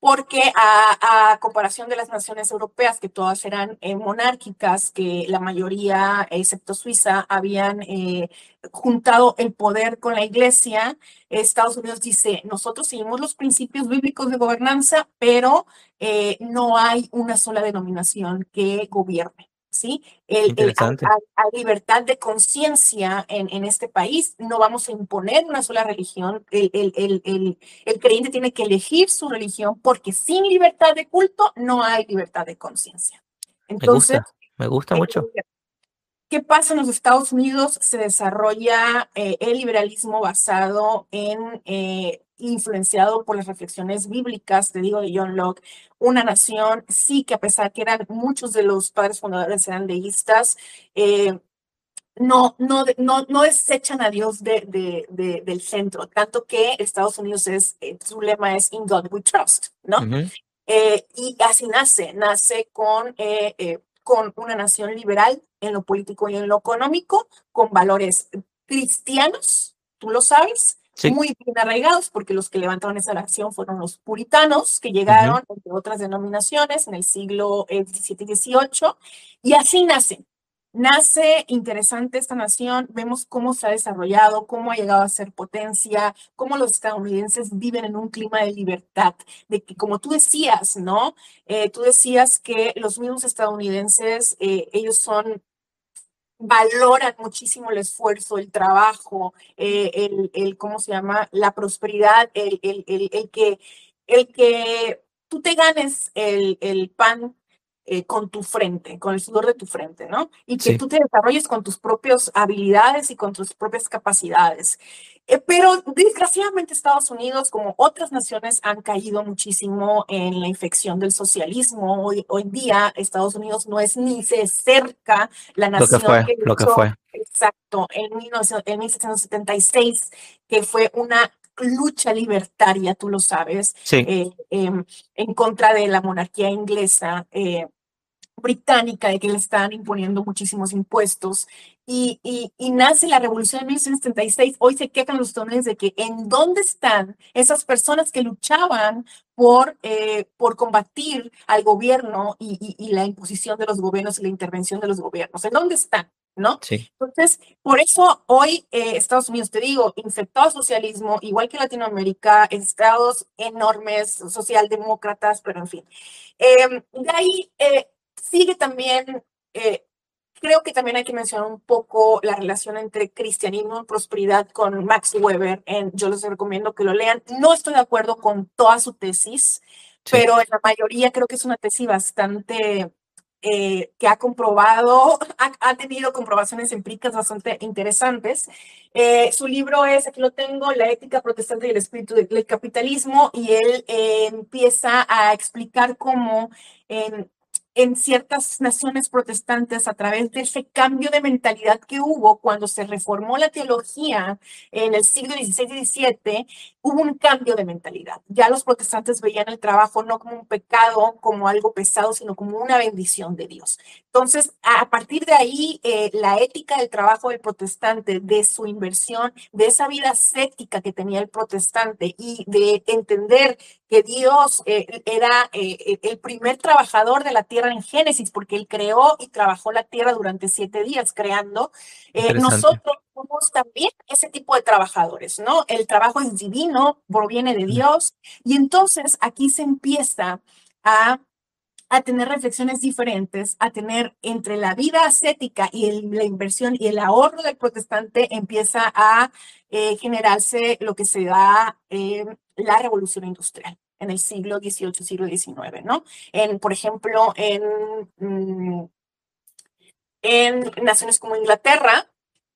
porque a, comparación de las naciones europeas, que todas eran eh, monárquicas, que la mayoría, excepto Suiza, habían eh, juntado el poder con la iglesia, Estados Unidos dice, nosotros seguimos los principios bíblicos de gobernanza, pero eh, no hay una sola denominación que gobierne. ¿Sí? El, a, libertad de conciencia en, en, este país, no vamos a imponer una sola religión, el, el, el, el, creyente tiene que elegir su religión porque sin libertad de culto no hay libertad de conciencia. Entonces, me gusta, me gusta mucho. ¿Qué pasa en los Estados Unidos? Se desarrolla eh, el liberalismo basado en, eh, influenciado por las reflexiones bíblicas, te digo, de John Locke, una nación, sí que a pesar que eran muchos de los padres fundadores eran deístas, eh, no, no, no, no desechan a Dios de, de, del centro, tanto que Estados Unidos es, su lema es In God We Trust, ¿no? y así nace, nace con con una nación liberal en lo político y en lo económico, con valores cristianos, tú lo sabes, muy bien arraigados, porque los que levantaron esa nación fueron los puritanos, que llegaron, entre otras denominaciones, en el siglo XVII y XVIII, y así nacen. Nace interesante esta nación, vemos cómo se ha desarrollado, cómo ha llegado a ser potencia, cómo los estadounidenses viven en un clima de libertad, de que como tú decías, ¿no? Eh, tú decías que los mismos estadounidenses, eh, ellos son valoran muchísimo el esfuerzo, el trabajo, eh, el, ¿cómo se llama? La prosperidad, el, el, el, que, el que tú te ganes el, el pan eh, con tu frente, con el sudor de tu frente, ¿no? Y que tú te desarrolles con tus propias habilidades y con tus propias capacidades. Eh, pero desgraciadamente Estados Unidos, como otras naciones, han caído muchísimo en la infección del socialismo. Hoy, hoy en día Estados Unidos no es ni se cerca la nación lo que fue, lo que fue. Exacto, en, 19, en 1776, que fue una lucha libertaria, tú lo sabes, eh, em, en contra de la monarquía inglesa. Eh, británica de que le están imponiendo muchísimos impuestos y, y, nace la revolución de 1976. Hoy se quejan los estadounidenses de que en dónde están esas personas que luchaban por, eh, por combatir al gobierno y, y, la imposición de los gobiernos y la intervención de los gobiernos. ¿En dónde están? ¿No? Sí. Entonces, por eso hoy eh, Estados Unidos, te digo, infectado socialismo, igual que Latinoamérica, estados enormes, socialdemócratas, pero en fin. Eh, de ahí eh, sigue también, eh, creo que también hay que mencionar un poco la relación entre cristianismo y prosperidad con Max Weber. En, yo les recomiendo que lo lean. No estoy de acuerdo con toda su tesis, pero en la mayoría creo que es una tesis bastante eh, que ha comprobado, ha, tenido comprobaciones empíricas bastante interesantes. Eh, su libro es, aquí lo tengo, La ética protestante y el espíritu del capitalismo, y él empieza a explicar cómo en en ciertas naciones protestantes a través de ese cambio de mentalidad que hubo cuando se reformó la teología en el siglo XVI y XVII, hubo un cambio de mentalidad. Ya los protestantes veían el trabajo no como un pecado, como algo pesado, sino como una bendición de Dios. Entonces, a partir de ahí, eh, la ética del trabajo del protestante, de su inversión, de esa vida ascética que tenía el protestante y de entender que Dios eh, era eh, el primer trabajador de la tierra en Génesis, porque Él creó y trabajó la tierra durante siete días creando. nosotros somos también ese tipo de trabajadores, ¿no? El trabajo es divino, proviene de Dios, y entonces aquí se empieza a a tener reflexiones diferentes, a tener entre la vida ascética y la inversión y el ahorro del protestante empieza a eh, generarse lo que se da en la revolución industrial en el siglo XVIII, siglo XIX, ¿no? En, por ejemplo, en, mm, en naciones como Inglaterra,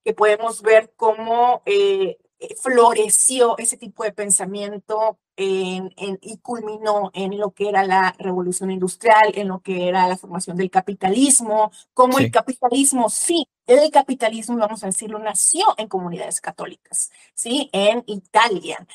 que podemos ver cómo eh, floreció ese tipo de pensamiento en, y culminó en lo que era la revolución industrial, en lo que era la formación del capitalismo, como el capitalismo, sí, el capitalismo, vamos a decirlo, nació en comunidades católicas, ¿sí? En Italia,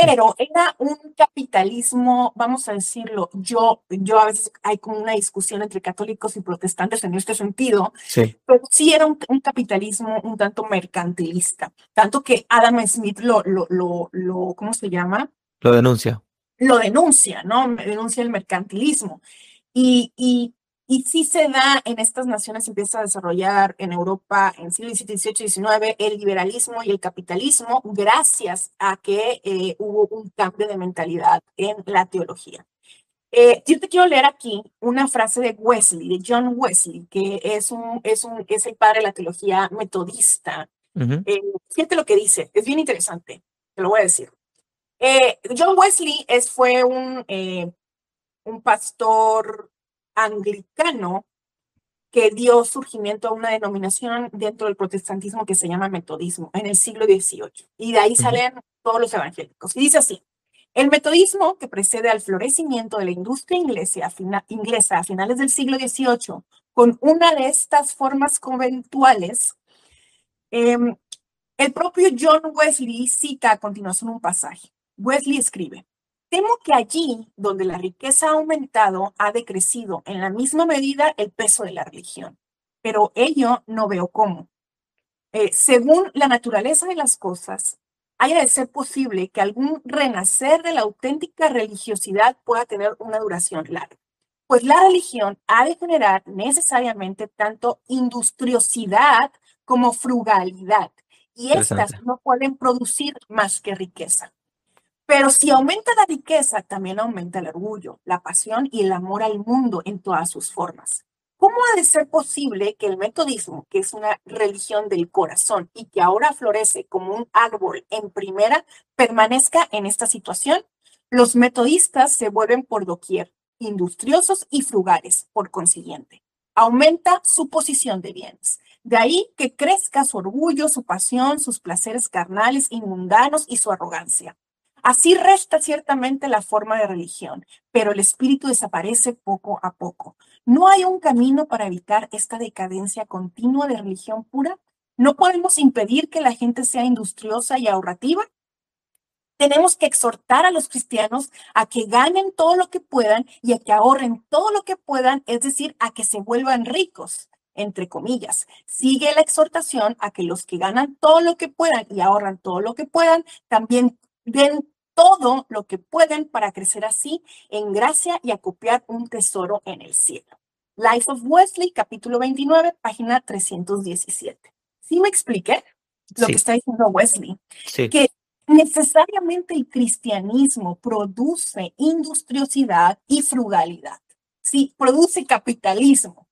pero era un capitalismo, vamos a decirlo, yo, yo a veces hay como una discusión entre católicos y protestantes en este sentido, sí. pero sí era un, capitalismo un tanto mercantilista, tanto que Adam Smith lo, lo, lo, lo, ¿cómo se llama? Lo denuncia. Lo denuncia, ¿no? Denuncia el mercantilismo. Y, y y sí se da en estas naciones, empieza a desarrollar en Europa en siglo XVII, XVIII, XIX el liberalismo y el capitalismo gracias a que eh, hubo un cambio de mentalidad en la teología. Eh, yo te quiero leer aquí una frase de Wesley, de John Wesley, que es, un, es, un, es el padre de la teología metodista. Eh, fíjate lo que dice, es bien interesante, te lo voy a decir. John Wesley es, fue un, un pastor anglicano que dio surgimiento a una denominación dentro del protestantismo que se llama metodismo en el siglo XVIII. Y de ahí salen todos los evangélicos. Y dice así, el metodismo que precede al florecimiento de la industria inglesa a, inglesa a finales del siglo XVIII, con una de estas formas conventuales, em, el propio John Wesley cita a continuación un pasaje. Wesley escribe, Temo que allí donde la riqueza ha aumentado, ha decrecido en la misma medida el peso de la religión. Pero ello no veo cómo. Eh, según la naturaleza de las cosas, haya de ser posible que algún renacer de la auténtica religiosidad pueda tener una duración larga. Pues la religión ha de generar necesariamente tanto industriosidad como frugalidad. Y estas no pueden producir más que riqueza. Pero si aumenta la riqueza, también aumenta el orgullo, la pasión y el amor al mundo en todas sus formas. ¿Cómo ha de ser posible que el metodismo, que es una religión del corazón y que ahora florece como un árbol en primera, permanezca en esta situación? Los metodistas se vuelven por doquier, industriosos y frugales, por consiguiente. Aumenta su posición de bienes. De ahí que crezca su orgullo, su pasión, sus placeres carnales y mundanos y su arrogancia. Así resta ciertamente la forma de religión, pero el espíritu desaparece poco a poco. ¿No hay un camino para evitar esta decadencia continua de religión pura? ¿No podemos impedir que la gente sea industriosa y ahorrativa? Tenemos que exhortar a los cristianos a que ganen todo lo que puedan y a que ahorren todo lo que puedan, es decir, a que se vuelvan ricos entre comillas. Sigue la exhortación a que los que ganan todo lo que puedan y ahorran todo lo que puedan, también den todo lo que pueden para crecer así en gracia y acopiar un tesoro en el cielo. Life of Wesley, capítulo 29, página 317. ¿Sí me expliqué lo que está diciendo Wesley? Sí. Que necesariamente el cristianismo produce industriosidad y frugalidad. Sí, produce capitalismo,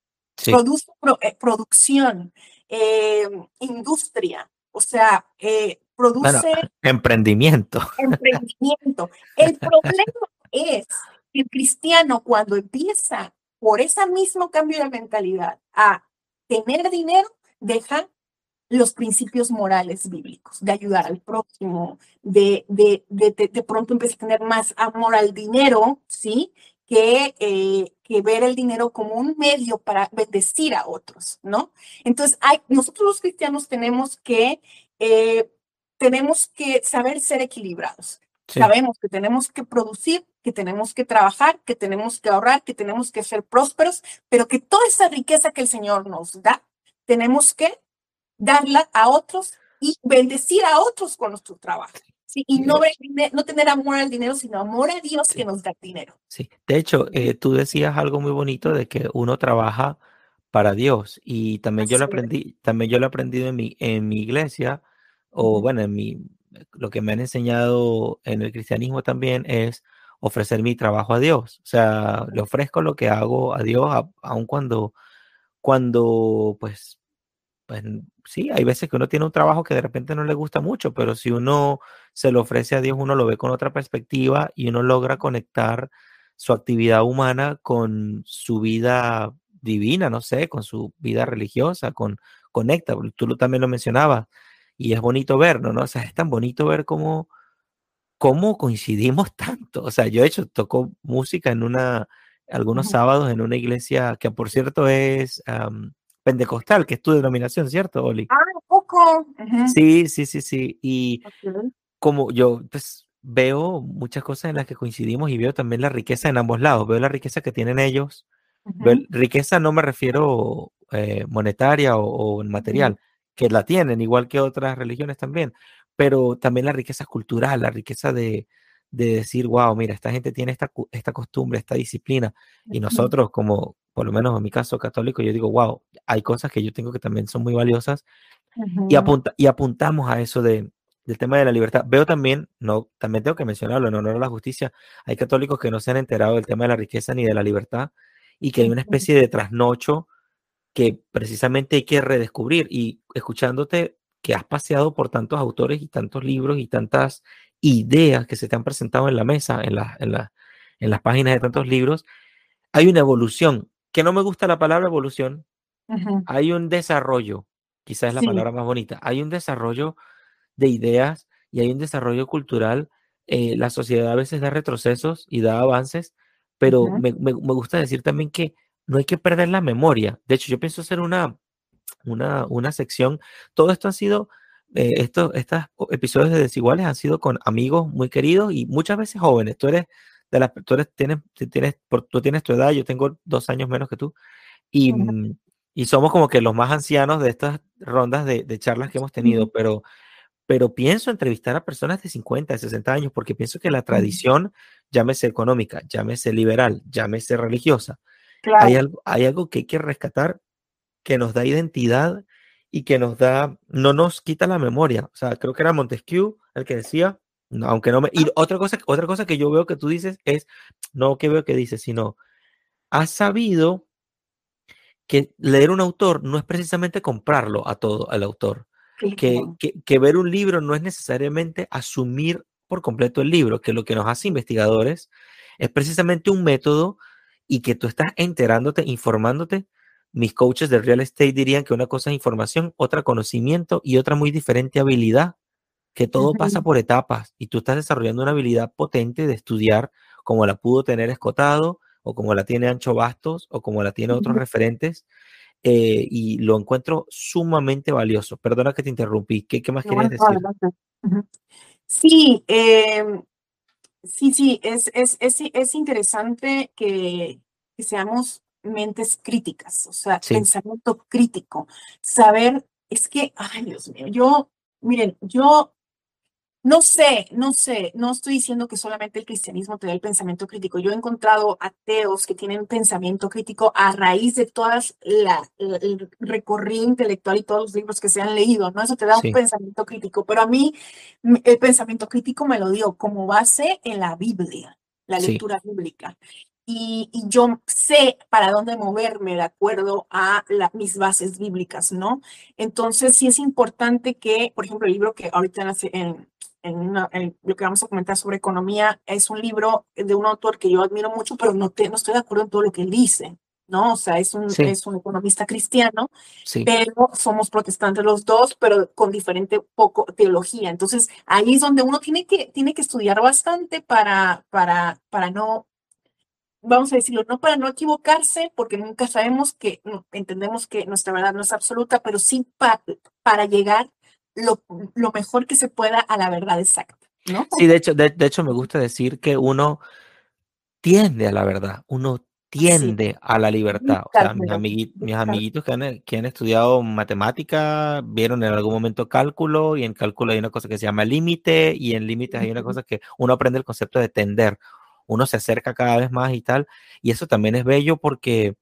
produce eh, producción, eh, industria, o sea, eh, produce emprendimiento. [LAUGHS] Emprendimiento. El problema es que el cristiano cuando empieza por ese mismo cambio de mentalidad a tener dinero, deja los principios morales bíblicos, de ayudar al próximo, de, de, de, de, pronto empieza a tener más amor al dinero, ¿sí? Que, eh, que ver el dinero como un medio para bendecir a otros, ¿no? Entonces, hay, nosotros los cristianos tenemos que eh, tenemos que saber ser equilibrados. Sabemos que tenemos que producir, que tenemos que trabajar, que tenemos que ahorrar, que tenemos que ser prósperos, pero que toda esa riqueza que el Señor nos da, tenemos que darla a otros y bendecir a otros con nuestro trabajo. ¿sí? Y no, no tener amor al dinero, sino amor a Dios que nos da dinero. Sí, de hecho, eh, tú decías algo muy bonito de que uno trabaja para Dios y también yo lo aprendí, también yo lo he aprendido en mi, en mi iglesia o bueno, en mi, lo que me han enseñado en el cristianismo también es ofrecer mi trabajo a Dios. O sea, le ofrezco lo que hago a Dios, aun cuando, cuando, pues, pues, sí, hay veces que uno tiene un trabajo que de repente no le gusta mucho, pero si uno se lo ofrece a Dios, uno lo ve con otra perspectiva y uno logra conectar su actividad humana con su vida divina, no sé, con su vida religiosa, con conecta, tú también lo mencionabas, y es bonito verlo, ¿no? O sea, es tan bonito ver cómo, cómo coincidimos [LAUGHS] tanto. O sea, yo he hecho, tocó música en una, algunos sábados en una iglesia que por cierto es pentecostal, que es tu denominación, ¿cierto, Oli? Ah, poco. Sí, sí, sí, sí. Y como yo, pues veo muchas cosas en las que coincidimos y veo también la riqueza en ambos lados. Veo la riqueza que tienen ellos. riqueza no me refiero eh, monetaria o, en material, que la tienen, igual que otras religiones también, pero también la riqueza cultural, la riqueza de, decir, wow, mira, esta gente tiene esta, esta costumbre, esta disciplina, y nosotros como, por lo menos en mi caso católico, yo digo, wow, hay cosas que yo tengo que también son muy valiosas, y, apunta, y apuntamos a eso de, del tema de la libertad. Veo también, no, también tengo que mencionarlo en honor a la justicia, hay católicos que no se han enterado del tema de la riqueza ni de la libertad, y que hay una especie de trasnocho que precisamente hay que redescubrir. Y escuchándote que has paseado por tantos autores y tantos libros y tantas ideas que se te han presentado en la mesa, en, la, en, la, en las páginas de tantos libros, hay una evolución, que no me gusta la palabra evolución, hay un desarrollo, quizás es la palabra más bonita, hay un desarrollo de ideas y hay un desarrollo cultural. Eh, la sociedad a veces da retrocesos y da avances, pero me, me, me gusta decir también que no hay que perder la memoria. De hecho, yo pienso hacer una, una, una sección. Todo esto ha sido, eh, estos episodios de Desiguales han sido con amigos muy queridos y muchas veces jóvenes. Tú eres de las, tú tienes, tienes, tú tienes tu edad, yo tengo dos años menos que tú. Y, y somos como que los más ancianos de estas rondas de, de charlas que hemos tenido, pero pero pienso entrevistar a personas de 50, de 60 años, porque pienso que la tradición, llámese económica, llámese liberal, llámese religiosa, hay, algo, hay algo que hay que rescatar que nos da identidad y que nos da, no nos quita la memoria. O sea, creo que era Montesquieu el que decía, no, aunque no me... Y otra cosa, otra cosa que yo veo que tú dices es, no que veo que dices, sino, has sabido que leer un autor no es precisamente comprarlo a todo al autor. Que, que, ver un libro no es necesariamente asumir por completo el libro, que lo que nos hace investigadores es precisamente un método y que tú estás enterándote, informándote. Mis coaches de real estate dirían que una cosa es información, otra conocimiento y otra muy diferente habilidad, que todo pasa por etapas y tú estás desarrollando una habilidad potente de estudiar como la pudo tener Escotado o como la tiene Ancho Bastos o como la tiene otros referentes eh, y lo encuentro sumamente valioso. Perdona que te interrumpí. ¿Qué, qué más quieres decir? Sí, em, sí, sí, es, es, es, es interesante que, que, seamos mentes críticas, o sea, pensamiento crítico, saber, es que, ay Dios mío, yo, miren, yo no sé, no sé, no estoy diciendo que solamente el cristianismo te da el pensamiento crítico. Yo he encontrado ateos que tienen pensamiento crítico a raíz de todas la, el recorrido intelectual y todos los libros que se han leído, ¿no? Eso te da un pensamiento crítico, pero a mí el pensamiento crítico me lo dio como base en la Biblia, la lectura bíblica. Y, yo sé para dónde moverme de acuerdo a mis bases bíblicas, ¿no? Entonces sí es importante que, por ejemplo, el libro que ahorita en, en, lo que vamos a comentar sobre economía, es un libro de un autor que yo admiro mucho, pero no, te, no estoy de acuerdo en todo lo que él dice, ¿no? O sea, es un, es un economista cristiano, pero somos protestantes los dos, pero con diferente poco teología. Entonces, ahí es donde uno tiene que, tiene que estudiar bastante para, para, para no vamos a decirlo, no para no equivocarse, porque nunca sabemos que, entendemos que nuestra verdad no es absoluta, pero sí para llegar lo, lo, mejor que se pueda a la verdad exacta. ¿no? Sí, de hecho, de, hecho me gusta decir que uno tiende a la verdad, uno tiende a la libertad. O sea, mis, amiguitos, que han, que han, estudiado matemática vieron en algún momento cálculo y en cálculo hay una cosa que se llama límite y en límites hay una cosa que uno aprende el concepto de tender. Uno se acerca cada vez más y tal. Y eso también es bello porque,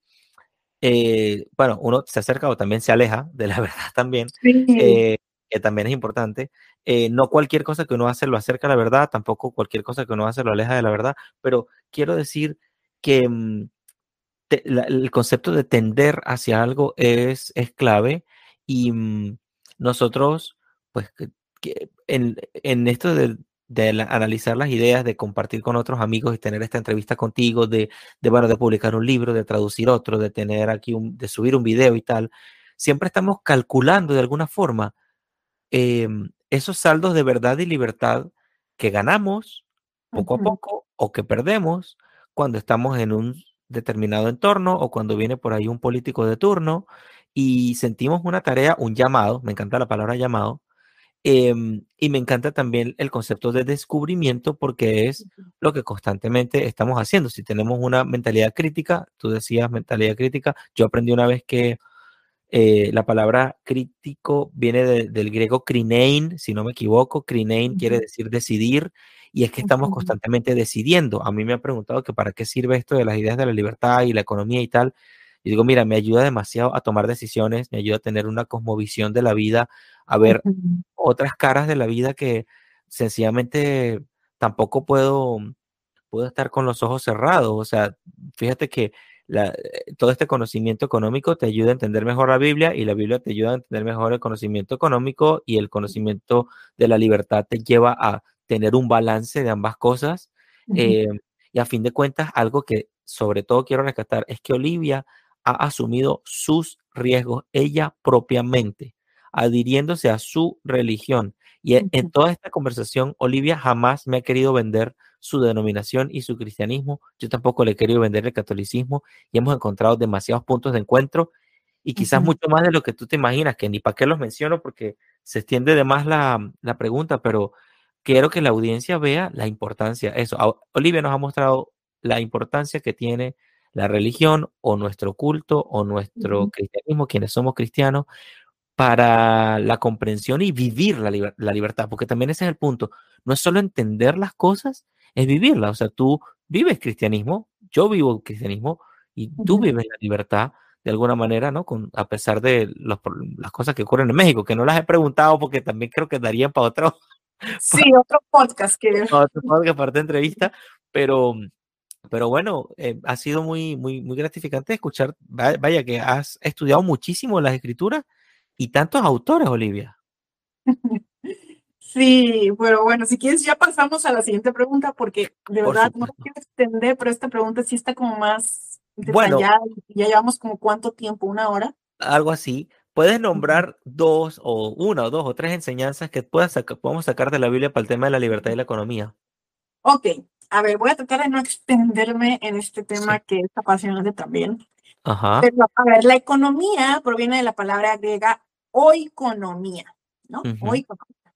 eh, bueno, uno se acerca o también se aleja de la [LAUGHS] verdad también. Eh, que también es importante. Eh, no cualquier cosa que uno hace lo acerca a la verdad, tampoco cualquier cosa que uno hace lo aleja de la verdad, pero quiero decir que mm, el concepto de tender hacia algo es, es clave y mm, nosotros, pues, en, en, esto de, de analizar las ideas, de compartir con otros amigos y tener esta entrevista contigo, de, de, bueno, de publicar un libro, de traducir otro, de tener aquí un, de subir un video y tal, siempre estamos calculando de alguna forma Em, esos saldos de verdad y libertad que ganamos poco a poco o que perdemos cuando estamos en un determinado entorno o cuando viene por ahí un político de turno y sentimos una tarea, un llamado, me encanta la palabra llamado, em, y me encanta también el concepto de descubrimiento porque es lo que constantemente estamos haciendo. Si tenemos una mentalidad crítica, tú decías mentalidad crítica, yo aprendí una vez que eh, la palabra crítico viene del griego krinein, si no me equivoco. Krinein quiere decir decidir y es que estamos constantemente decidiendo. A mí me han preguntado que para qué sirve esto de las ideas de la libertad y la economía y tal. Y digo, mira, me ayuda demasiado a tomar decisiones, me ayuda a tener una cosmovisión de la vida, a ver otras caras de la vida que sencillamente tampoco puedo, puedo estar con los ojos cerrados. O sea, fíjate que eh, todo este conocimiento económico te ayuda a entender mejor la Biblia y la Biblia te ayuda a entender mejor el conocimiento económico y el conocimiento de la libertad te lleva a tener un balance de ambas cosas. Eh, y a fin de cuentas, algo que sobre todo quiero rescatar es que Olivia ha asumido sus riesgos ella propiamente, adhiriéndose a su religión. Y en toda esta conversación, Olivia jamás me ha querido vender su denominación y su cristianismo. Yo tampoco le he querido vender el catolicismo y hemos encontrado demasiados puntos de encuentro y quizás mucho más de lo que tú te imaginas, que ni para qué los menciono porque se extiende de más la, la pregunta, pero quiero que la audiencia vea la importancia. Eso, Olivia nos ha mostrado la importancia que tiene la religión o nuestro culto o nuestro cristianismo, quienes somos cristianos, para la comprensión y vivir la, la, libertad, porque también ese es el punto. No es solo entender las cosas, es vivirla. O sea, tú vives cristianismo, yo vivo cristianismo y tú vives la libertad de alguna manera, ¿no? Con, a pesar de los, las cosas que ocurren en México, que no las he preguntado porque también creo que darían para otro. [LAUGHS] Sí, otro podcast que... Otro podcast, parte de [LAUGHS] entrevista, pero, pero bueno, eh, ha sido muy, muy, muy gratificante escuchar, vaya, que has estudiado muchísimo las escrituras y tantos autores, Olivia. [LAUGHS] Sí, pero bueno, si quieres ya pasamos a la siguiente pregunta porque de verdad no quiero extender, pero esta pregunta sí está como más bueno, ya llevamos como cuánto tiempo, una hora. Algo así. Puedes nombrar dos o una o dos o tres enseñanzas que puedas podemos sacar de la Biblia para el tema de la libertad y la economía. Ok, a ver, voy a tratar de no extenderme en este tema que es apasionante también. Ajá. Pero, a ver, la economía proviene de la palabra griega oikonomía, ¿no?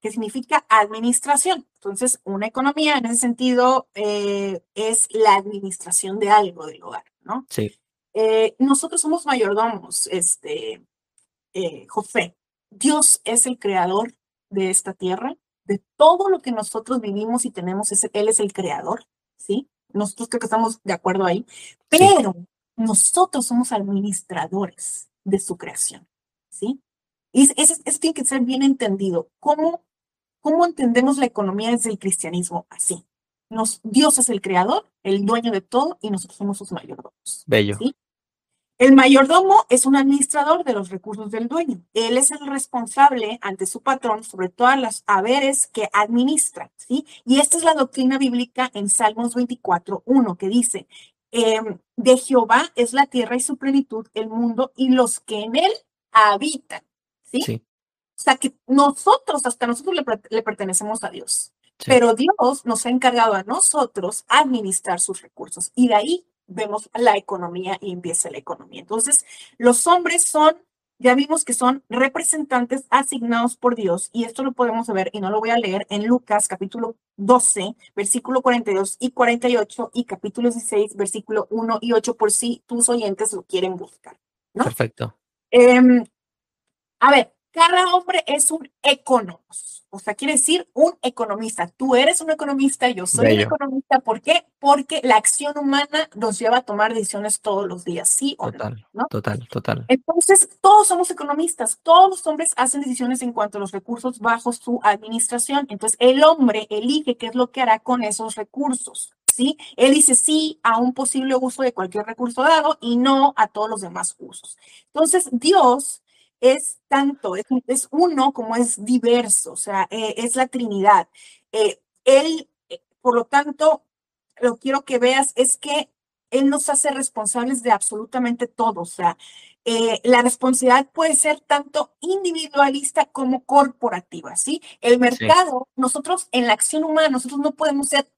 Que significa administración. Entonces, una economía en ese sentido eh, es la administración de algo del hogar. ¿no? Sí. Eh, nosotros somos mayordomos, este, eh, José. Dios es el creador de esta tierra, de todo lo que nosotros vivimos y tenemos, Él es el creador, ¿sí? Nosotros creo que estamos de acuerdo ahí, pero nosotros somos administradores de su creación, ¿sí? Y eso, tiene que ser bien entendido. ¿Cómo, ¿Cómo entendemos la economía desde el cristianismo? Así. Dios es el creador, el dueño de todo y nosotros somos sus mayordomos. Bello. El mayordomo es un administrador de los recursos del dueño. Él es el responsable ante su patrón sobre todas las haberes que administra, ¿sí? Y esta es la doctrina bíblica en Salmos 24, 1, que dice, em, de Jehová es la tierra y su plenitud, el mundo y los que en él habitan, ¿sí? sí. O sea que nosotros, hasta nosotros le pertenecemos a Dios. Pero Dios nos ha encargado a nosotros administrar sus recursos y de ahí vemos la economía y empieza la economía. Entonces, los hombres son, ya vimos que son representantes asignados por Dios y esto lo podemos ver y no lo voy a leer en Lucas capítulo 12, versículo 42 y 48 y capítulo 16, versículo 1 y 8 por si tus oyentes lo quieren buscar. ¿no? Perfecto. Em, a ver, cada hombre es un economos, o sea, quiere decir un economista. Tú eres un economista, yo soy un economista. ¿Por qué? Porque la acción humana nos lleva a tomar decisiones todos los días, ¿sí o total, no? Total, total. Entonces, todos somos economistas, todos los hombres hacen decisiones en cuanto a los recursos bajo su administración. Entonces, el hombre elige qué es lo que hará con esos recursos. ¿Sí? Él dice sí a un posible uso de cualquier recurso dado y no a todos los demás usos. Entonces, Dios es tanto, es, es uno como es diverso, o sea, eh, es la Trinidad. Eh, él, eh, por lo tanto, lo quiero que veas es que Él nos hace responsables de absolutamente todo, o sea, la responsabilidad puede ser tanto individualista como corporativa, ¿sí? El mercado, nosotros en la acción humana, nosotros no podemos ser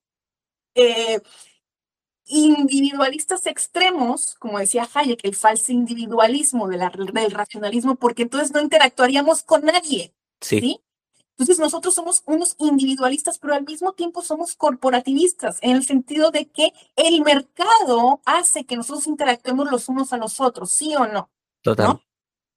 individualistas extremos, como decía Hayek, el falso individualismo de la, del racionalismo, porque entonces no interactuaríamos con nadie. Sí. Entonces nosotros somos unos individualistas, pero al mismo tiempo somos corporativistas, en el sentido de que el mercado hace que nosotros interactuemos los unos a los otros, ¿sí o no? Total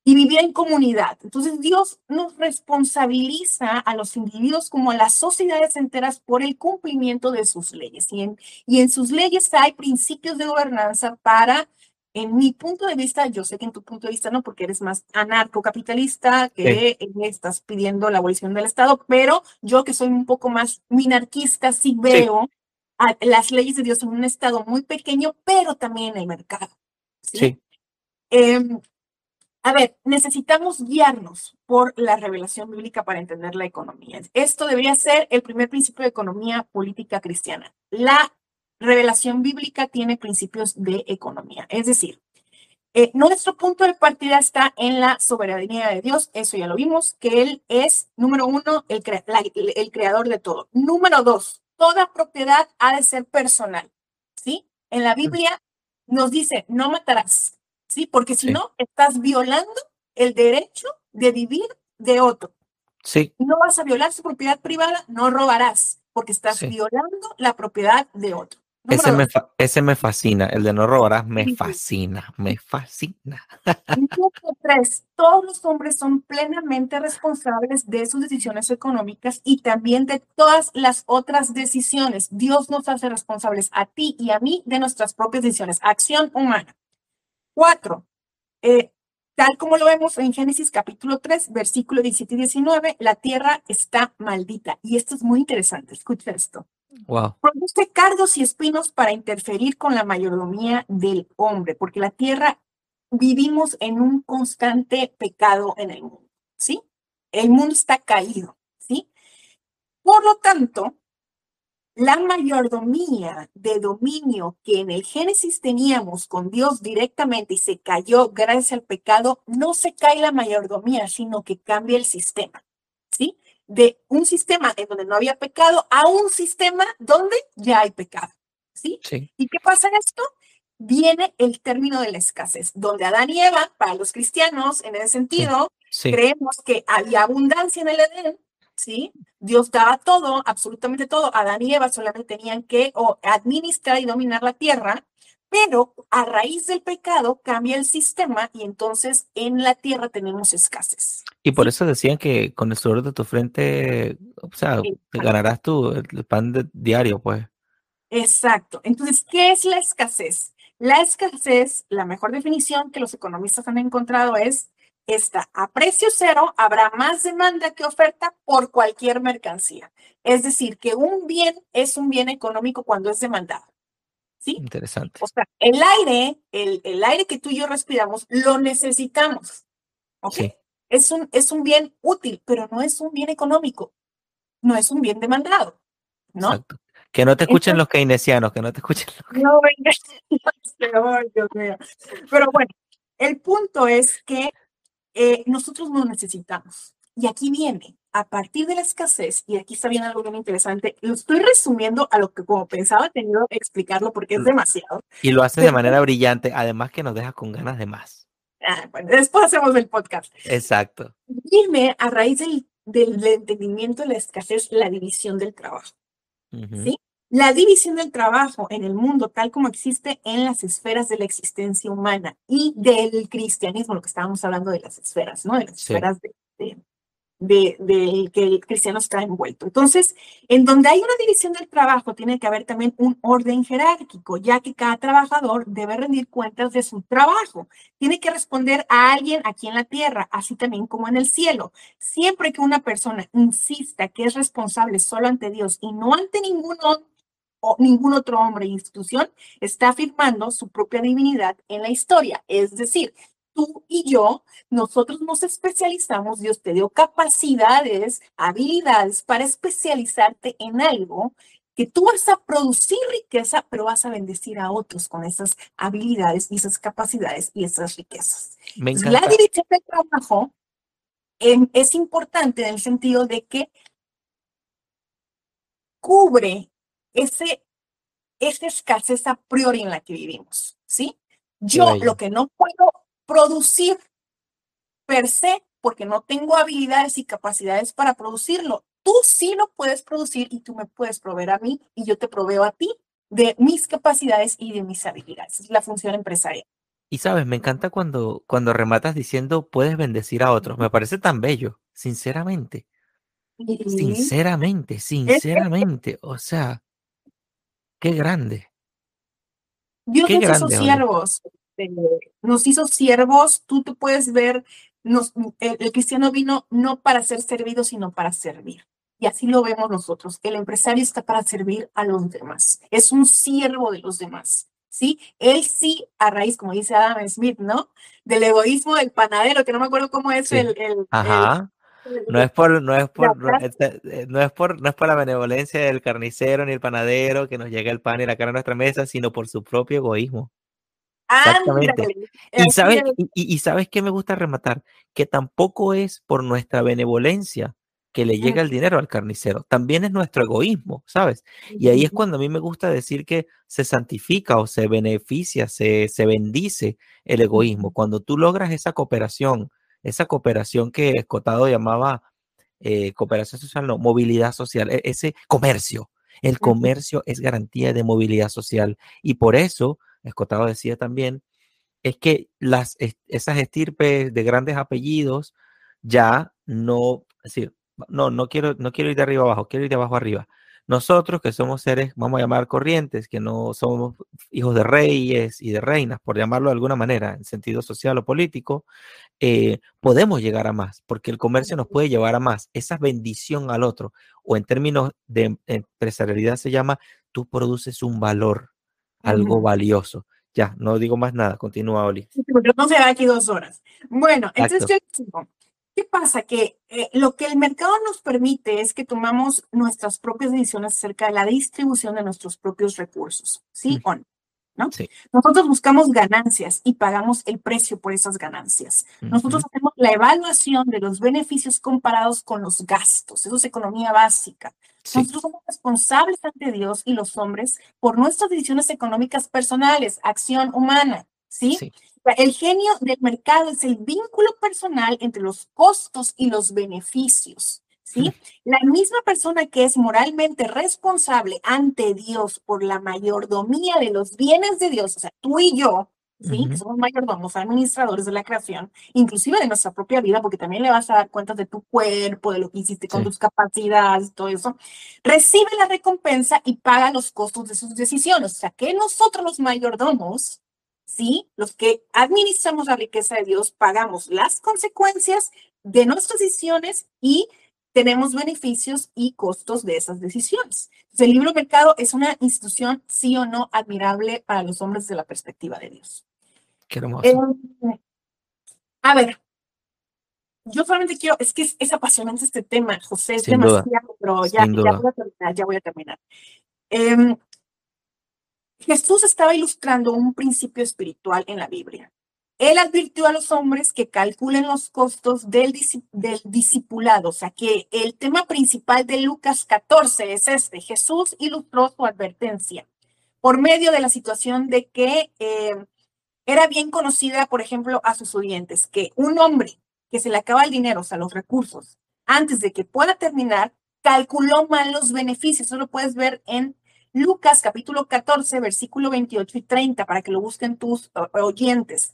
y vivir en comunidad. Entonces Dios nos responsabiliza a los individuos como a las sociedades enteras por el cumplimiento de sus leyes. Y en, y en sus leyes hay principios de gobernanza para, en mi punto de vista, yo sé que en tu punto de vista no, porque eres más anarcocapitalista, que estás pidiendo la abolición del Estado, pero yo que soy un poco más minarquista, sí veo las leyes de Dios en un Estado muy pequeño, pero también en el mercado. Sí. Em, a ver, necesitamos guiarnos por la revelación bíblica para entender la economía. Esto debería ser el primer principio de economía política cristiana. La revelación bíblica tiene principios de economía. Es decir, eh, nuestro punto de partida está en la soberanía de Dios. Eso ya lo vimos, que Él es, número uno, el, el creador de todo. Número dos, toda propiedad ha de ser personal. ¿Sí? En la Biblia nos dice, no matarás ¿sí? Porque si no, estás violando el derecho de vivir de otro. Sí. No vas a violar su propiedad privada, no robarás, porque estás violando la propiedad de otro. Ese me, ese me, fascina, el de no robarás me fascina, me fascina. Número tres, todos los hombres son plenamente responsables de sus decisiones económicas y también de todas las otras decisiones. Dios nos hace responsables a ti y a mí de nuestras propias decisiones. Acción humana. Cuatro, eh, tal como lo vemos en Génesis capítulo 3, versículo 17 y 19, la tierra está maldita. Y esto es muy interesante, escucha esto. Wow. Produce cardos y espinos para interferir con la mayordomía del hombre, porque la tierra vivimos en un constante pecado en el mundo, ¿sí? El mundo está caído, ¿sí? Por lo tanto, la mayordomía de dominio que en el Génesis teníamos con Dios directamente y se cayó gracias al pecado, no se cae la mayordomía, sino que cambia el sistema, ¿sí? de un sistema en donde no había pecado a un sistema donde ya hay pecado. ¿Sí? ¿Y qué pasa en esto? Viene el término de la escasez, donde Adán y Eva, para los cristianos, en ese sentido, creemos que había abundancia en el Edén, ¿sí? Dios daba todo, absolutamente todo. Adán y Eva solamente tenían que administrar y dominar la tierra, pero a raíz del pecado cambia el sistema y entonces en la tierra tenemos escasez. Y por eso decían que con el sudor de tu frente, o sea, te ganarás tu el pan de, diario, pues. Exacto. Entonces, ¿qué es la escasez? La escasez, la mejor definición que los economistas han encontrado es esta, a precio cero habrá más demanda que oferta por cualquier mercancía. Es decir, que un bien es un bien económico cuando es demandado. ¿sí? Interesante. O sea, el aire, el, el aire que tú y yo respiramos, lo necesitamos. ¿Ok? Es, un, es un bien útil, pero no es un bien económico. No es un bien demandado. ¿no? Exacto. Que no te escuchen los keynesianos, que no te escuchen los No, [LAUGHS] Dios mío. Pero bueno, el punto es que eh, nosotros no necesitamos. Y aquí viene, a partir de la escasez, y aquí está bien algo bien interesante, lo estoy resumiendo a lo que como pensaba tenido explicarlo porque es mm. demasiado. Y lo hace de manera brillante, además que nos deja con ganas de más. Ah, bueno, después hacemos el podcast. Exacto. Dime, a raíz del, del, entendimiento de la escasez, la división del trabajo. ¿Sí? La división del trabajo en el mundo, tal como existe en las esferas de la existencia humana y del cristianismo, lo que estábamos hablando de las esferas, ¿no? De las esferas de de, que el cristiano está envuelto. Entonces, en donde hay una división del trabajo, tiene que haber también un orden jerárquico, ya que cada trabajador debe rendir cuentas de su trabajo. Tiene que responder a alguien aquí en la tierra, así también como en el cielo. Siempre que una persona insista que es responsable solo ante Dios y no ante ninguno o ningún otro hombre o institución, está afirmando su propia divinidad en la historia. Es decir, tú y yo, nosotros nos especializamos, Dios te dio capacidades, habilidades para especializarte en algo que tú vas a producir riqueza, pero vas a bendecir a otros con esas habilidades y esas capacidades y esas riquezas. La dirección del trabajo es importante en el sentido de que cubre ese, esa escasez a priori en la que vivimos, ¿sí? Yo lo que no puedo producir per se porque no tengo habilidades y capacidades para producirlo. Tú sí lo puedes producir y tú me puedes proveer a mí y yo te proveo a ti de mis capacidades y de mis habilidades. Es la función empresarial. Y sabes, me encanta cuando, cuando rematas diciendo puedes bendecir a otros. Me parece tan bello, sinceramente. Sinceramente, sinceramente. O sea, qué grande. Dios qué nos hizo siervos. Este, nos hizo siervos, tú te puedes ver, nos, el, cristiano vino no para ser servido, sino para servir. Y así lo vemos nosotros. El empresario está para servir a los demás. Es un siervo de los demás. ¿Sí? Él sí, a raíz, como dice Adam Smith, ¿no? Del egoísmo del panadero, que no me acuerdo cómo es el, Ajá. No es por, no es por, este, eh, no es por, no es por la benevolencia del carnicero ni el panadero que nos llega el pan y la carne a nuestra mesa, sino por su propio egoísmo. Exactamente. Y sabes, y, sabes que me gusta rematar, que tampoco es por nuestra benevolencia que le llega el dinero al carnicero, también es nuestro egoísmo, ¿sabes? Y ahí es cuando a mí me gusta decir que se santifica o se beneficia, se, se bendice el egoísmo. Cuando tú logras esa cooperación, esa cooperación que Escotado llamaba eh, cooperación social, no, movilidad social, e, ese comercio, El comercio es garantía de movilidad social. Y por eso, Escotado decía también, es que las, esas estirpes de grandes apellidos ya no, es decir, no, no quiero, no quiero ir de arriba abajo, quiero ir de abajo arriba. Nosotros que somos seres, vamos a llamar corrientes, que no somos hijos de reyes y de reinas, por llamarlo de alguna manera, en sentido social o político, eh, podemos llegar a más, porque el comercio nos puede llevar a más. Esa bendición al otro, o en términos de empresarialidad se llama, tú produces un valor, algo valioso. Ya, no digo más nada, continúa Oli. no se da aquí dos horas. Bueno, entonces ¿Qué pasa? Que eh, lo que el mercado nos permite es que tomamos nuestras propias decisiones acerca de la distribución de nuestros propios recursos, ¿sí o no? ¿No? Sí. Nosotros buscamos ganancias y pagamos el precio por esas ganancias. Nosotros hacemos la evaluación de los beneficios comparados con los gastos. Eso es economía básica. Nosotros somos responsables ante Dios y los hombres por nuestras decisiones económicas personales, acción humana. ¿sí? sí. El genio del mercado es el vínculo personal entre los costos y los beneficios. ¿sí? La misma persona que es moralmente responsable ante Dios por la mayordomía de los bienes de Dios, o sea, tú y yo, ¿sí? Que somos mayordomos, administradores de la creación, inclusive de nuestra propia vida, porque también le vas a dar cuenta de tu cuerpo, de lo que hiciste con tus capacidades, todo eso, recibe la recompensa y paga los costos de sus decisiones. O sea, que nosotros los mayordomos ¿sí? Los que administramos la riqueza de Dios pagamos las consecuencias de nuestras decisiones y tenemos beneficios y costos de esas decisiones. Entonces, el libro mercado es una institución, sí o no, admirable para los hombres de la perspectiva de Dios. Qué hermoso. Eh, a ver, yo solamente quiero, es que es, apasionante este tema, José, es demasiado, pero ya, voy a terminar, ya voy a terminar. Em, Jesús estaba ilustrando un principio espiritual en la Biblia. Él advirtió a los hombres que calculen los costos del, discipulado, o sea que el tema principal de Lucas 14 es este. Jesús ilustró su advertencia por medio de la situación de que eh, era bien conocida, por ejemplo, a sus oyentes, que un hombre que se le acaba el dinero, o sea, los recursos, antes de que pueda terminar, calculó mal los beneficios. Eso lo puedes ver en Lucas capítulo 14, versículo 28 y 30, para que lo busquen tus oyentes.